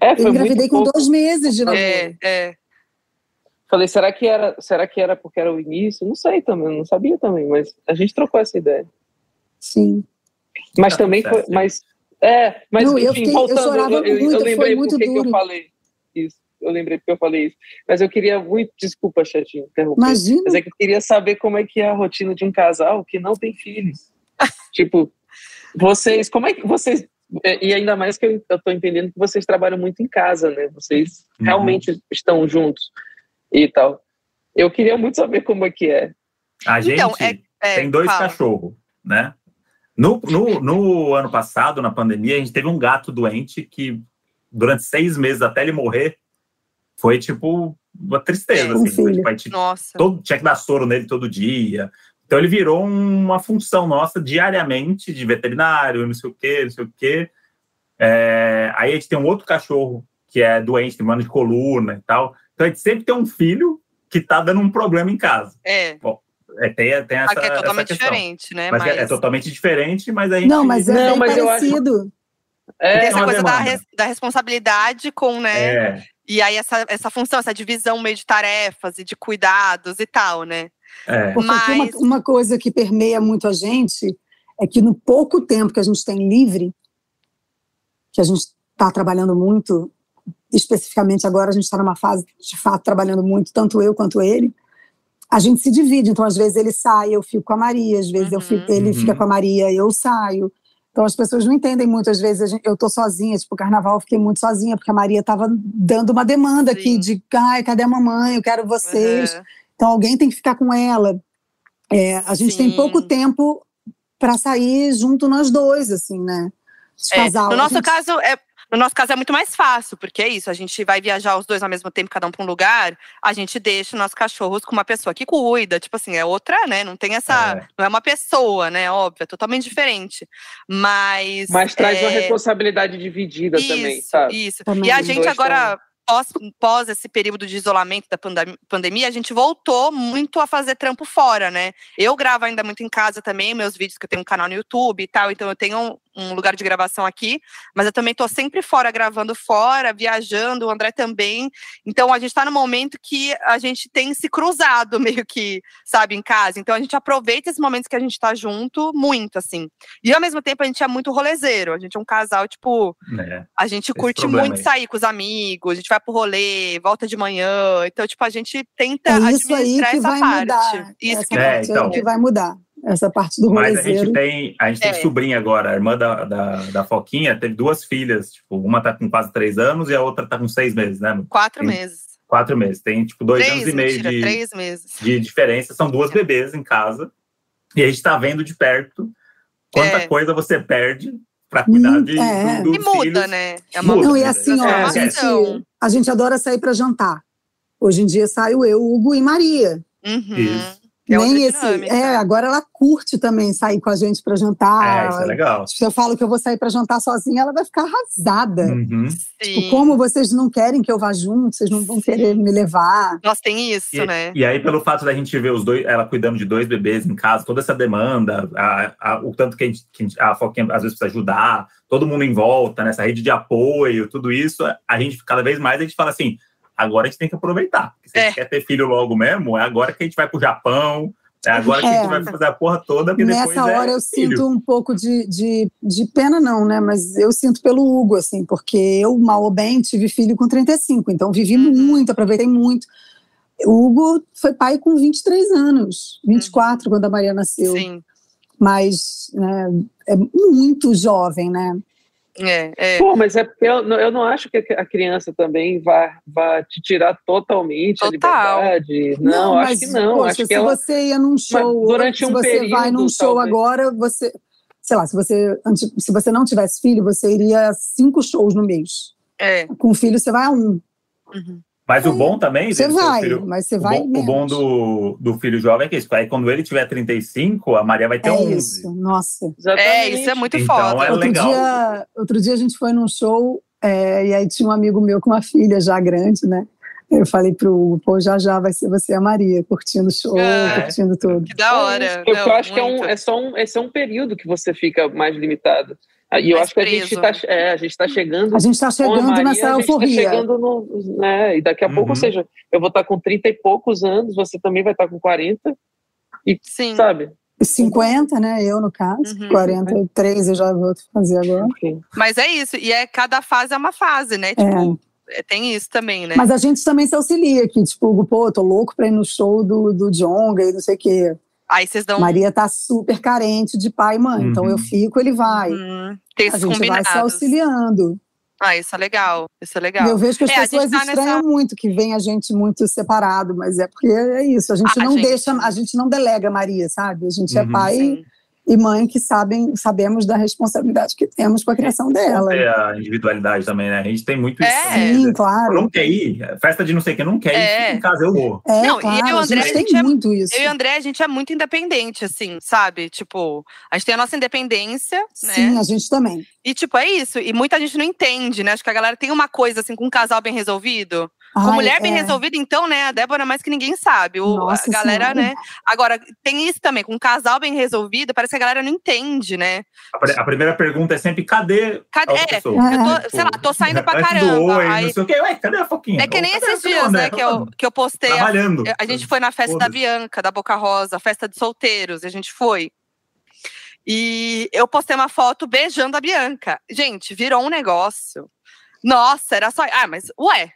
É, Eu engravidei muito com pouco. dois meses de namoro. É, é. Falei, será que era, será que era porque era o início? Não sei também, não sabia também, mas a gente trocou essa ideia. Sim. Mas Tá também foi, mas é, mas Não, eu enfim, fiquei- eu voltando, chorava eu, eu muito, foi lembrei muito por que eu falei isso. Eu lembrei porque eu falei isso. Mas eu queria muito, desculpa, Chatinho, interromper. Imagina. Mas é que eu queria saber como é que é a rotina de um casal que não tem filhos. tipo, vocês, como é que vocês é, e ainda mais que eu, eu tô entendendo que vocês trabalham muito em casa, né? Vocês Uhum. realmente estão juntos e tal. Eu queria muito saber como é que é. A gente Então, é- É, tem dois cachorros, né? No, no, no ano passado, na pandemia, a gente teve um gato doente que, durante seis meses, até ele morrer, foi tipo uma tristeza. É. Assim. Tipo, a gente Nossa. todo, tinha que dar soro nele todo dia. Então ele virou uma função nossa diariamente de veterinário, não sei o quê, não sei o quê. É, aí a gente tem um outro cachorro que é doente, tem mano de coluna e tal. Então a gente sempre tem um filho que tá dando um problema em casa. É. É, tem, tem essa, Aqui é totalmente diferente, né? Mas, Mas, é, é totalmente diferente, mas a gente. Não, mas é Não, bem mas eu acho- parecido. É, tem essa coisa da, demanda. res- da responsabilidade com, né? É, E aí essa, essa função, essa divisão meio de tarefas e de cuidados e tal, né? é. Porque Mas- uma, uma coisa que permeia muito a gente é que no pouco tempo que a gente tem livre, que a gente está trabalhando muito, especificamente agora a gente está numa fase de fato trabalhando muito, tanto eu quanto ele, a gente se divide. Então, às vezes ele sai, eu fico com a Maria, às vezes eu Uhum. fico, ele Uhum. fica com a Maria, eu saio. Então as pessoas não entendem muito, às vezes gente- eu tô sozinha, tipo, carnaval eu fiquei muito sozinha, porque a Maria estava dando uma demanda aqui Sim. de, ai, cadê a mamãe? Eu quero vocês. Uhum. Então alguém tem que ficar com ela. É, a gente tem Sim. pouco tempo para sair junto nós dois, assim, né? De É, casal. no nosso gente- caso, é, No nosso caso é muito mais fácil, porque é isso, a gente vai viajar os dois ao mesmo tempo, cada um para um lugar, a gente deixa nossos cachorros com uma pessoa que cuida, tipo assim, é outra, né? Não tem essa, é. não é uma pessoa, né? Óbvio, é totalmente diferente. Mas Mas traz é... uma responsabilidade dividida isso, também, sabe? Isso. Também. E a gente agora também pós, pós esse período de isolamento da pandemia, a gente voltou muito a fazer trampo fora, né? Eu gravo ainda muito em casa também, meus vídeos, que eu tenho um canal no YouTube e tal, então eu tenho um lugar de gravação aqui, mas eu também tô sempre fora, gravando fora, viajando, o André também. Então a gente está no momento que a gente tem se cruzado meio que, sabe, em casa. Então a gente aproveita esses momentos que a gente está junto muito, assim. E ao mesmo tempo a gente é muito rolezeiro. A gente é um casal, tipo, é, a gente curte muito aí. sair com os amigos, a gente vai pro rolê, volta de manhã. Então, tipo, a gente tenta é isso administrar aí que essa vai parte. Mudar. Isso essa que, é, então, que vai mudar essa parte do Mas a gente tem, a gente é. tem sobrinha agora, a irmã da, da, da, Foquinha teve duas filhas, tipo, uma tá com quase três anos e a outra tá com seis meses, né? Quatro tem, meses. Quatro meses. Tem, tipo, dois três, anos e meio mentira, de, três meses. de diferença. São duas bebês em casa. E a gente tá vendo de perto quanta é. coisa você perde para cuidar de é. E muda, filhos. né? É uma Não, e assim, ó, é. a, gente, a gente adora sair para jantar. Hoje em dia saio eu, Hugo e Maria. Uhum. Isso. É Nem esse. É, agora ela curte também sair com a gente para jantar. É, isso é legal. Se eu falo que eu vou sair para jantar sozinha, ela vai ficar arrasada. Uhum. Tipo, como vocês não querem que eu vá junto, vocês não vão Sim. querer me levar. Nós tem isso, e, né? E aí, pelo fato da gente ver os dois, ela cuidando de dois bebês em casa, toda essa demanda, a, a, o tanto que a, gente, que a Foquinha às vezes precisa ajudar, todo mundo em volta, nessa rede de apoio, tudo isso, a gente, cada vez mais, a gente fala assim, agora a gente tem que aproveitar. Se é. a gente quer ter filho logo mesmo, é agora que a gente vai pro Japão, é agora que é, a gente vai fazer a porra toda. Nessa hora é eu filho. sinto um pouco de, de, de, pena, não, né? Mas eu sinto pelo Hugo, assim, porque eu, mal ou bem, tive filho com 35, então vivi uhum. muito, aproveitei muito. O Hugo foi pai com 23 anos, 24 uhum. quando a Maria nasceu. Sim. Mas né, é muito jovem, né? É, é. Pô, mas é eu, eu não acho que a criança também vá, vá te tirar totalmente Total. a liberdade. Não, não acho que não. Poxa, acho se que ela, você ia num show, durante um se você período, vai num show talvez. agora, você, sei lá, se você, se você não tivesse filho, você iria a cinco shows no mês. É. Com filho, você vai a um. Uhum. Mas o bom também. Você vai, filho, mas você vai. O bom, o bom, do, do filho jovem é que isso. Aí quando ele tiver 35, a Maria vai ter é 11. Isso, nossa. Exatamente. É, isso é muito então, foda. É outro, legal. Dia, outro dia a gente foi num show é, e aí tinha um amigo meu com uma filha já grande, né? Eu falei pro Hugo, pô, já já vai ser você a Maria, curtindo o show, é. curtindo tudo. Que da hora. É eu, eu acho muito. que é, um, é, só um, esse é um período que você fica mais limitado. E eu acho que a gente está é, a gente tá chegando. A gente está chegando Maria, nessa euforia. Tá chegando no, né, e daqui a uhum. pouco, ou uhum. seja, eu vou estar tá com 30 e poucos anos, você também vai estar tá com 40. E, Sim. sabe? 50, né? Eu, no caso. Uhum. 43 eu já vou fazer agora. Okay. Mas é isso. E é cada fase é uma fase, né? Tipo, é. tem isso também, né? Mas a gente também se auxilia aqui. Tipo, pô, tô louco pra ir no show do, do Jonga e não sei o quê. Aí vocês dão. Maria tá super carente de pai e mãe, uhum. então eu uhum. fico, ele vai. Uhum. Tem a gente vai se auxiliando. Ah, isso é legal. Isso é legal. Eu vejo que as é, pessoas tá estranham nessa... muito que vem a gente muito separado, mas é porque é isso. A gente ah, não gente... deixa, a gente não delega Maria, sabe? A gente é uhum, é pai. Sim e mãe que sabem, sabemos da responsabilidade que temos com a criação dela. É a individualidade também, né? A gente tem muito é. isso. Sim, né? claro. Não quer ir, festa de não sei o que, não quer é. ir, em casa eu vou. É, não, claro, e eu, André, a gente, a gente tem é, muito isso. Eu e o André, a gente é muito independente, assim, sabe? Tipo, a gente tem a nossa independência, né? Sim, a gente também. E, tipo, é isso. E muita gente não entende, né? Acho que a galera tem uma coisa, assim, com um casal bem resolvido. Com Ai, mulher bem é. resolvida, então, né? A Débora mais que ninguém sabe. O, Nossa a galera, senhora. né? Agora, tem isso também, com um casal bem resolvido, parece que a galera não entende, né? A, a primeira pergunta é sempre: cadê? Cadê? É, eu tô, sei lá, tô saindo pra caramba. Oi, aí, não sei o quê. Ué, cadê a Foquinha? É que nem esses dias, né? Que eu, que eu postei. Trabalhando. A, a gente foi na festa da Bianca, da Boca Rosa, festa de solteiros, a gente foi. E eu postei uma foto beijando a Bianca. Gente, virou um negócio. Nossa, era só. Ah, mas ué,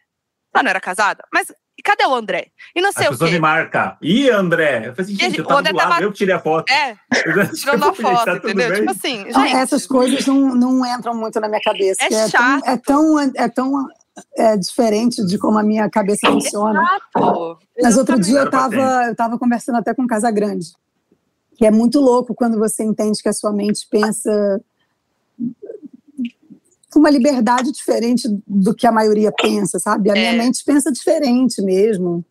ela não era casada? Mas cadê o André? E não sei a o quê. me marca. Ih, André? Eu falei assim, gente, eu tava do lado, tava... eu tirei a foto. É, tirando a foto, tá entendeu? Bem? Tipo assim, gente... Essas coisas não, não entram muito na minha cabeça. É, é chato. Tão, é tão, é tão é, diferente de como a minha cabeça funciona. Exato. Mas outro dia eu tava, eu tava conversando até com um Casa Grande. Que é muito louco quando você entende que a sua mente pensa com uma liberdade diferente do que a maioria pensa, sabe? A minha É. mente pensa diferente mesmo.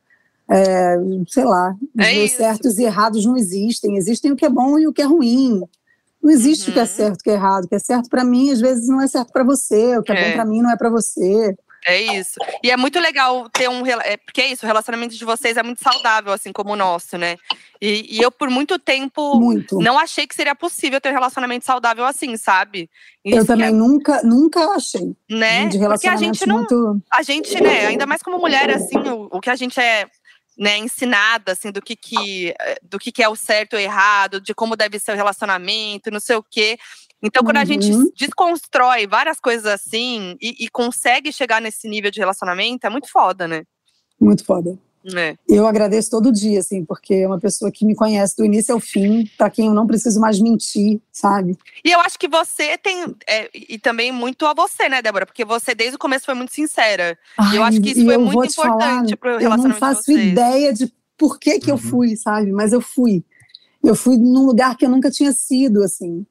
É, sei lá, os É isso. certos e errados não existem. Existem o que é bom e o que é ruim. Não existe o que é Uhum. certo e o que é errado. O que é certo para mim, às vezes, não é certo para você. O que é, É. bom para mim não é para você. É isso. E é muito legal ter um. É, porque é isso, o relacionamento de vocês é muito saudável, assim como o nosso, né? E, e eu, por muito tempo, Muito. não achei que seria possível ter um relacionamento saudável assim, sabe? Eu Isso que também é, nunca, nunca achei. né? de Porque a gente não. muito. A gente, né, ainda mais como mulher, assim, o, o que a gente é. Né, ensinada assim do que que eh, do que que é o certo e o errado, de como deve ser o relacionamento, não sei o quê. Então, quando a gente Uhum. desconstrói várias coisas assim e, e consegue chegar nesse nível de relacionamento, é muito foda, né? Muito foda. É. Eu agradeço todo dia, assim, porque é uma pessoa que me conhece do início ao fim, para quem eu não preciso mais mentir, sabe? E eu acho que você tem. é, e também muito a você, né, Débora? Porque você, desde o começo, foi muito sincera. E eu Ai, acho que isso foi eu muito vou te falar, importante pro Eu não relacionamento de faço ideia de por que, que eu Uhum. fui, sabe? Mas eu fui. Eu fui num lugar que eu nunca tinha sido, assim.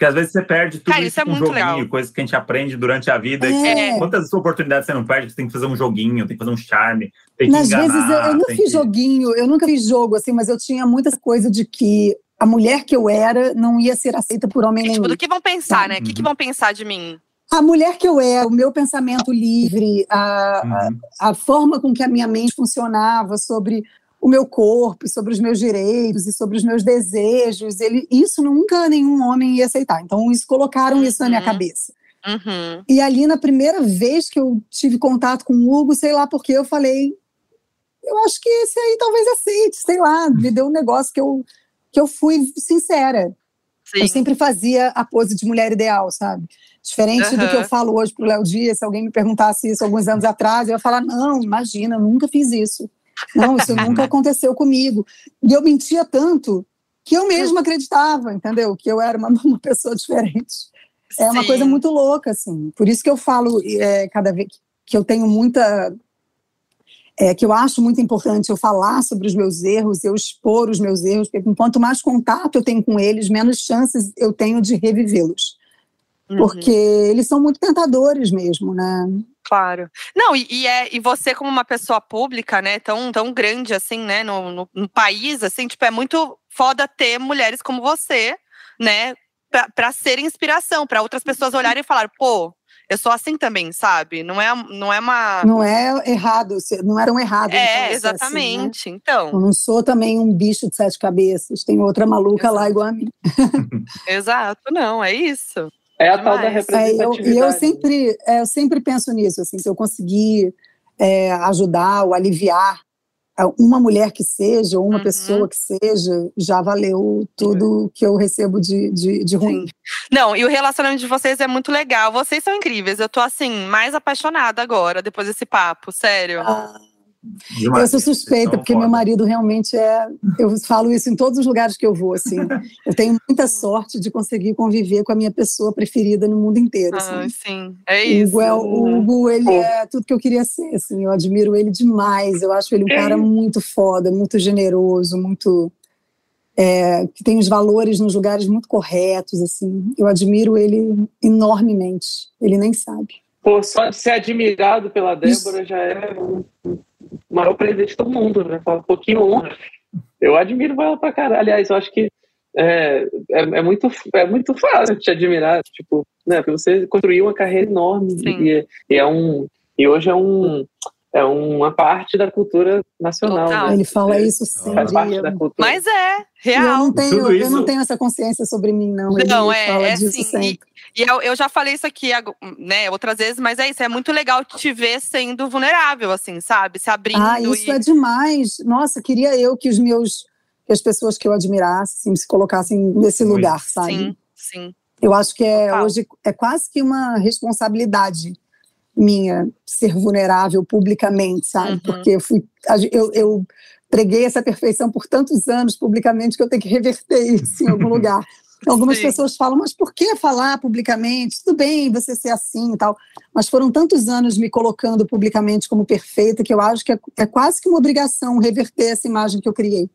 Porque às vezes você perde tudo Cara, isso, isso é com muito joguinho, legal. coisas que a gente aprende durante a vida. É. Quantas oportunidades você não perde? Você tem que fazer um joguinho, tem que fazer um charme, tem que Nas enganar. vezes eu, eu não fiz que- joguinho, eu nunca fiz jogo, assim, mas eu tinha muita coisa de que a mulher que eu era não ia ser aceita por homem nenhum. Tipo, do que vão pensar, né? O que, que Uhum. vão pensar de mim? A mulher que eu era, o meu pensamento livre, a, Uhum. a forma com que a minha mente funcionava sobre o meu corpo, sobre os meus direitos e sobre os meus desejos, ele, isso nunca nenhum homem ia aceitar. Então, isso colocaram isso na minha Uhum. cabeça. Uhum. E ali, na primeira vez que eu tive contato com o Hugo, sei lá porque eu falei, eu acho que esse aí talvez aceite, sei lá, me deu um negócio que eu, que eu fui sincera. Sim. Eu sempre fazia a pose de mulher ideal, sabe? Diferente do que eu falo hoje pro Léo Dias, se alguém me perguntasse isso alguns anos atrás, eu ia falar: não, imagina, eu nunca fiz isso. Não, isso nunca aconteceu comigo. E eu mentia tanto que eu mesma acreditava, entendeu? Que eu era uma, uma pessoa diferente. É uma Sim. coisa muito louca, assim. Por isso que eu falo, é, cada vez que eu tenho muita. É, que eu acho muito importante eu falar sobre os meus erros, eu expor os meus erros, porque quanto mais contato eu tenho com eles, menos chances eu tenho de revivê-los. Uhum. Porque eles são muito tentadores mesmo, né? Claro. Não, e, e é, e você, como uma pessoa pública, né, tão, tão grande assim, né, no, no, no país, assim, tipo, é muito foda ter mulheres como você, né, pra, pra ser inspiração, pra outras pessoas olharem e falar, pô, eu sou assim também, sabe? Não é, não é uma. Não é errado, não eram errados. então, é, ser assim, né? exatamente. Eu Então, não sou também um bicho de sete cabeças. Tem outra maluca lá igual a mim. exato, não, é isso. É a tal da Demais. É, eu, representatividade. e eu sempre, é, eu sempre penso nisso, assim, se eu conseguir é, ajudar ou aliviar uma mulher que seja, ou uma Uhum. pessoa que seja, já valeu tudo que eu recebo de, de, de ruim. Não, e o relacionamento de vocês é muito legal. Vocês são incríveis. Eu tô assim, mais apaixonada agora, depois desse papo, sério. Ah, Demais. eu sou suspeita, Então, porque foda. meu marido realmente é. Eu falo isso em todos os lugares que eu vou, assim. Eu tenho muita sorte de conseguir conviver com a minha pessoa preferida no mundo inteiro. Assim. Ah, sim, é O isso. Hugo, é, o Hugo, ele Pô. é tudo que eu queria ser, assim, eu admiro ele demais, eu acho ele um cara muito foda, muito generoso, muito, é, que tem os valores nos lugares muito corretos, assim, eu admiro ele enormemente, ele nem sabe. Pô, só de ser admirado pela Isso. Débora já é o maior presente do mundo, né? Fala um pouquinho honra. Eu admiro ela pra caralho. Aliás, eu acho que é, é, é muito, é muito fácil te admirar, tipo, né? Porque você construiu uma carreira enorme Sim. e, e é um e hoje é um é uma parte da cultura nacional. Né? Ele fala É, isso Faz sempre, parte eu, da cultura. Mas é, eu real. não tenho, Tudo eu não isso- tenho essa consciência sobre mim, não, ele Não, é, fala é disso assim, sempre. E eu, eu já falei isso aqui, né, outras vezes, mas é isso, é muito legal te ver sendo vulnerável, assim, sabe? Se abrindo Ah, isso e... é demais. Nossa, queria eu que os meus, que as pessoas que eu admirasse assim, se colocassem nesse lugar, sabe? Sim, sim. Eu acho que é Total. hoje é quase que uma responsabilidade minha ser vulnerável publicamente, sabe? Uhum. Porque eu fui eu, eu preguei essa perfeição por tantos anos publicamente que eu tenho que reverter isso em algum lugar. Algumas Sim. pessoas falam, mas por que falar publicamente? Tudo bem você ser assim e tal. Mas foram tantos anos me colocando publicamente como perfeita que eu acho que é, é quase que uma obrigação reverter essa imagem que eu criei.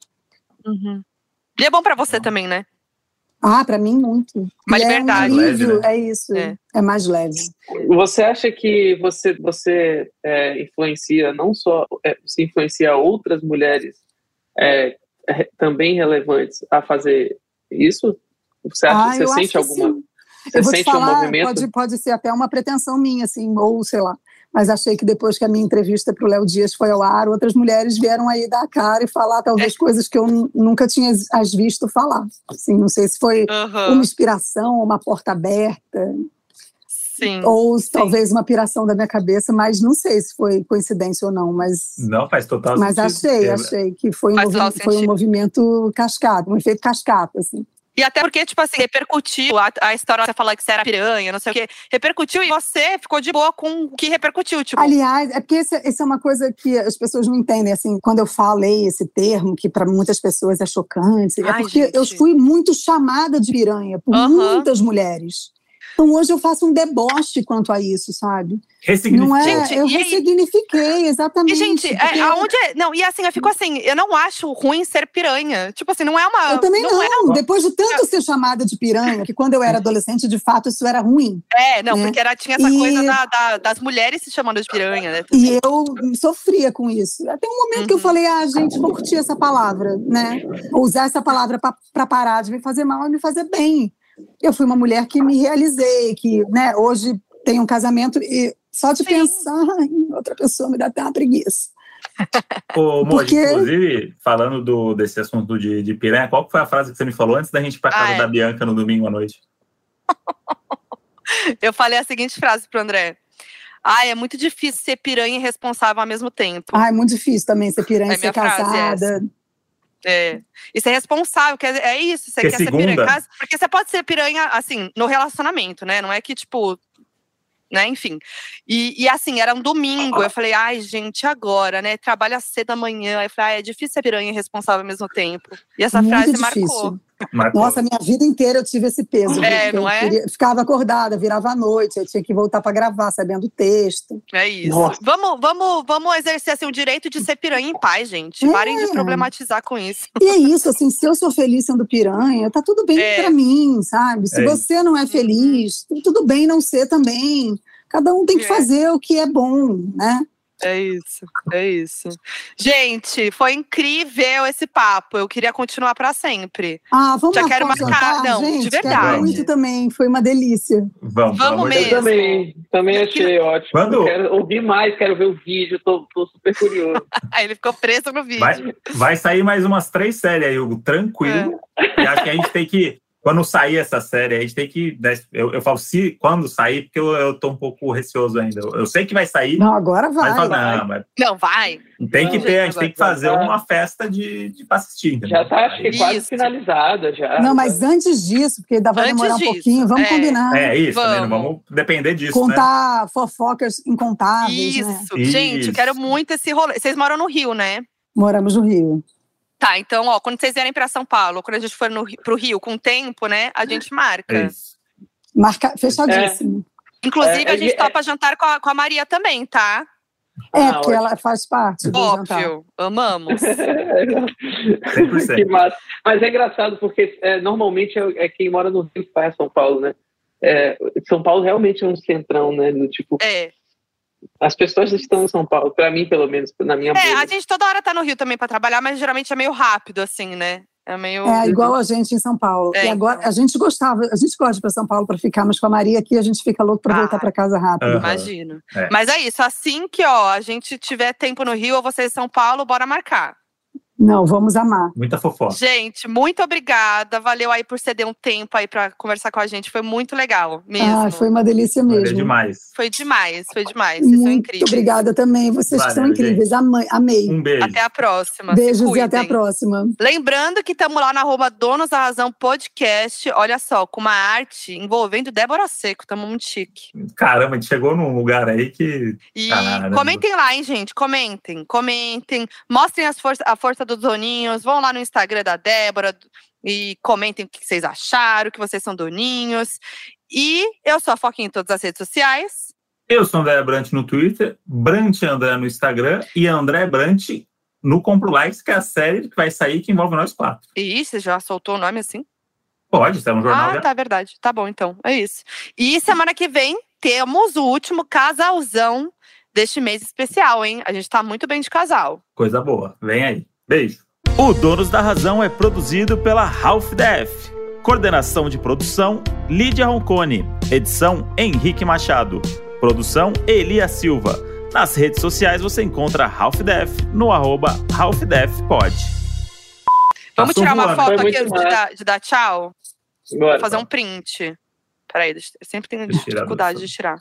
Uhum. E é bom pra você também, né? Ah, para mim, muito. Uma E liberdade. É, um alívio, Leve, né? é isso. É. É. mais leve. Você acha que você, você é, influencia não só é, você influencia outras mulheres é, é, também relevantes a fazer isso? Você acha ah, você eu acho sente que alguma sim. você eu vou te sente um falar, movimento? pode, pode ser até uma pretensão minha, assim, ou sei lá. Mas achei que depois que a minha entrevista para o Léo Dias foi ao ar, outras mulheres vieram aí dar a cara e falar talvez coisas que eu nu- nunca tinha as- visto falar. Assim, não sei se foi Aham, uma inspiração, uma porta aberta, Sim. ou se talvez uma piração da minha cabeça, mas não sei se foi coincidência ou não, mas, Não, faz total mas sentido. achei, É, achei que foi um, foi um movimento cascata, um efeito cascata, assim. E até porque, tipo assim, repercutiu a, a história, você falar que você era piranha, não sei o quê. Repercutiu e você ficou de boa com o que repercutiu. Tipo, Aliás, é porque esse é uma coisa que as pessoas não entendem. Assim, quando eu falei esse termo, que para muitas pessoas é chocante, é Ai, porque gente. eu fui muito chamada de piranha por muitas mulheres. Então hoje eu faço um deboche quanto a isso, sabe? Não é? Gente, eu ressignifiquei, exatamente. E, gente, é, aonde. é- Não, e assim, eu fico assim, eu não acho ruim ser piranha. Tipo assim, não é uma. Eu também não. é, Depois de tanto ser chamada de piranha, que quando eu era adolescente, de fato, isso era ruim. é, não, É. porque era, tinha essa E- coisa da- da- das mulheres se chamando de piranha, né? E eu sofria com isso. Até um momento que eu Uhum. falei, ah, gente, vou curtir essa palavra, né? Usar essa palavra para parar de me fazer mal e me fazer bem. Eu fui uma mulher que me realizei, que né, hoje tenho um casamento e só de Sim. pensar em outra pessoa me dá até uma preguiça. Ô, Moji, Porque- inclusive, falando do, desse assunto de, de piranha, qual foi a frase que você me falou antes da gente ir pra casa Ah, é. da Bianca no domingo à noite? Eu falei a seguinte frase pro André. Ai, é muito difícil ser piranha e responsável ao mesmo tempo. Ah, é muito difícil também ser piranha, É minha ser frase casada. É. E ser responsável, quer, é isso, você Porque quer ser segunda- piranha. Cas- Porque você pode ser piranha, assim, no relacionamento, né? Não é que, tipo. Né, enfim. E, e assim, era um domingo. Eu falei, ai, gente, agora, né? Trabalha cedo amanhã. Aí eu falei, ai, é difícil ser piranha e responsável ao mesmo tempo. E essa Muito frase difícil. marcou. Marcou. Nossa, minha vida inteira eu tive esse peso. É, não é? queria- ficava acordada, virava à noite, eu tinha que voltar para gravar, sabendo o texto. É isso. Nossa. Vamos, vamos, vamos exercer assim, o direito de ser piranha em paz, gente. É. Parem de problematizar com isso. E é isso, assim, se eu sou feliz sendo piranha, tá tudo bem É. pra mim, sabe? Se É você não é feliz, tudo bem não ser também. Cada um tem que É. fazer o que é bom, né? É isso, é isso. Gente, foi incrível esse papo. Eu queria continuar pra sempre. Ah, vamos Já quero um marcar, jantar, não, de gente? verdade. Quero muito também, foi uma delícia. Vamos, Vamos de Eu mesmo. Deus. também, também achei ótimo. Quando- Quero ouvir mais, quero ver o vídeo, tô, tô super curioso. Aí ele ficou preso no vídeo. Vai, vai sair mais umas três séries aí, Hugo, tranquilo. É. E acho que a gente tem que, quando sair essa série, a gente tem que. né, Eu, eu falo se quando sair, porque eu, eu tô um pouco receoso ainda. Eu, eu sei que vai sair, Não, agora vai. mas, falo, não, mas Não, vai. tem que ter, a gente tem que fazer uma festa de, de pra assistir. entendeu? Já tá, acho que quase Isso. finalizada já. Não, mas antes disso, porque ainda vai Antes demorar um disso, pouquinho, vamos é. combinar. É isso, também, não Vamos. vamos depender disso, né? Contar fofocas incontáveis, né? Isso. Gente, Isso. eu quero muito esse rolê. Vocês moram no Rio, né? Moramos no Rio. Tá, então, ó, quando vocês vierem pra São Paulo, quando a gente for no, Rio- pro Rio com tempo, né, a gente marca. É. Marca... Fechadíssimo. Inclusive, É, a gente é- topa jantar com a, com a Maria também, tá? É, Ah, porque ela faz parte do jantar. Óbvio. Amamos. 100%. que massa. Mas é engraçado porque é, normalmente é, é quem mora no Rio que faz São Paulo, né? É, São Paulo realmente é um centrão, né? Do tipo, É. as pessoas estão em São Paulo, pra mim, pelo menos, na minha É, bolha. a gente toda hora tá no Rio também pra trabalhar, mas geralmente é meio rápido, assim, né? É meio. É, igual a gente em São Paulo. É, e agora, a gente gostava, a gente gosta de ir para São Paulo para ficar, mas com a Maria aqui a gente fica louco para Ah. voltar para casa rápido. Aham. Imagino. É. Mas é isso, assim que ó, a gente tiver tempo no Rio ou vocês em São Paulo, bora marcar. Não, vamos amar. Muita fofoca. Gente, muito obrigada. Valeu aí por ceder um tempo aí pra conversar com a gente. Foi muito legal mesmo. Ah, foi uma delícia Valeu mesmo. demais. Foi demais, foi demais. Vocês são Muito incríveis. obrigada também. Vocês que são Valeu, incríveis. Amei. amei. Um beijo. Até a próxima. Beijos e até a próxima. Lembrando que estamos lá na arroba Donos da Razão Podcast. Olha só, com uma arte envolvendo Débora Seco. Estamos muito chique. Caramba, a gente chegou num lugar aí que. E Caramba. comentem lá, hein, gente? Comentem, comentem. Mostrem as força, a força dos doninhos. Vão lá no Instagram da Débora e comentem o que vocês acharam, que vocês são doninhos. E eu sou a Foquinha em todas as redes sociais. Eu sou André Brant no Twitter, Brant André no Instagram e André Brant no Compro Likes, que é a série que vai sair que envolve nós quatro. E você já soltou o nome assim? Pode, está no jornal. Ah, já. tá, verdade. Tá bom, então. É isso. E semana que vem temos o último casalzão deste mês especial, hein? A gente tá muito bem de casal. Coisa boa. Vem aí. Beijo. O Donos da Razão é produzido pela Half Def. Coordenação de produção: Lídia Roncone. Edição: Henrique Machado. Produção: Elia Silva. Nas redes sociais você encontra Half Def no arroba HalfDefPod. Vamos Passou tirar uma voando. foto Foi aqui antes de dar, de dar tchau? Bora. Vou fazer um print. Peraí, eu sempre tenho dificuldade de tirar.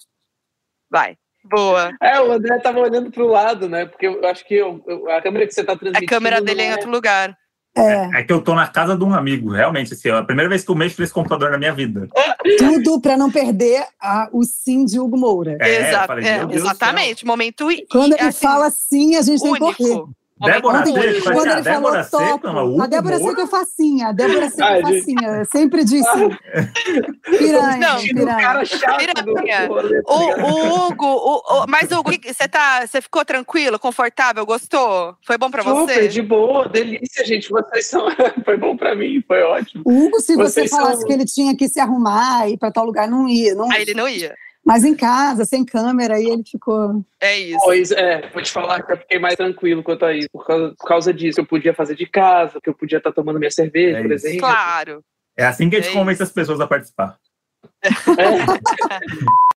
Vai. Boa. É, o André tava olhando pro lado, né? Porque eu acho que eu- eu- a câmera que você tá A transmitindo. câmera dele é em não outro lugar. É, É que eu tô na casa de um amigo, realmente. Assim, é a primeira vez que eu mexo nesse computador na minha vida. tudo para não perder a- o sim de Hugo Moura. É, falei, é, exatamente. Momento Quando ele assim, fala sim, a gente tem que correr. Débora quando a ele falou Débora topo, ama Hugo a Débora? Seco é facinha, a Débora Seco Ah, é facinha, sempre diz sim. Piranha, Não, O piranha. cara chato Piranha. do rolê, tá O, o Hugo, o- o- mas Hugo, você tá, você ficou tranquilo, confortável, gostou? Foi bom pra Super, você? de boa, delícia, gente. Vocês são. foi bom pra mim, foi ótimo. O Hugo, se você Vocês falasse são- que ele tinha que se arrumar e ir para tal lugar, não ia. Não Aí ele não ia. Mas em casa, sem câmera, aí ele ficou. É isso. Pois é, vou te falar que eu fiquei mais tranquilo quanto a isso. Por causa, por causa disso, eu podia fazer de casa, que eu podia estar tomando minha cerveja, É por isso. exemplo. Claro. É assim que a gente É convence as pessoas a participar. É.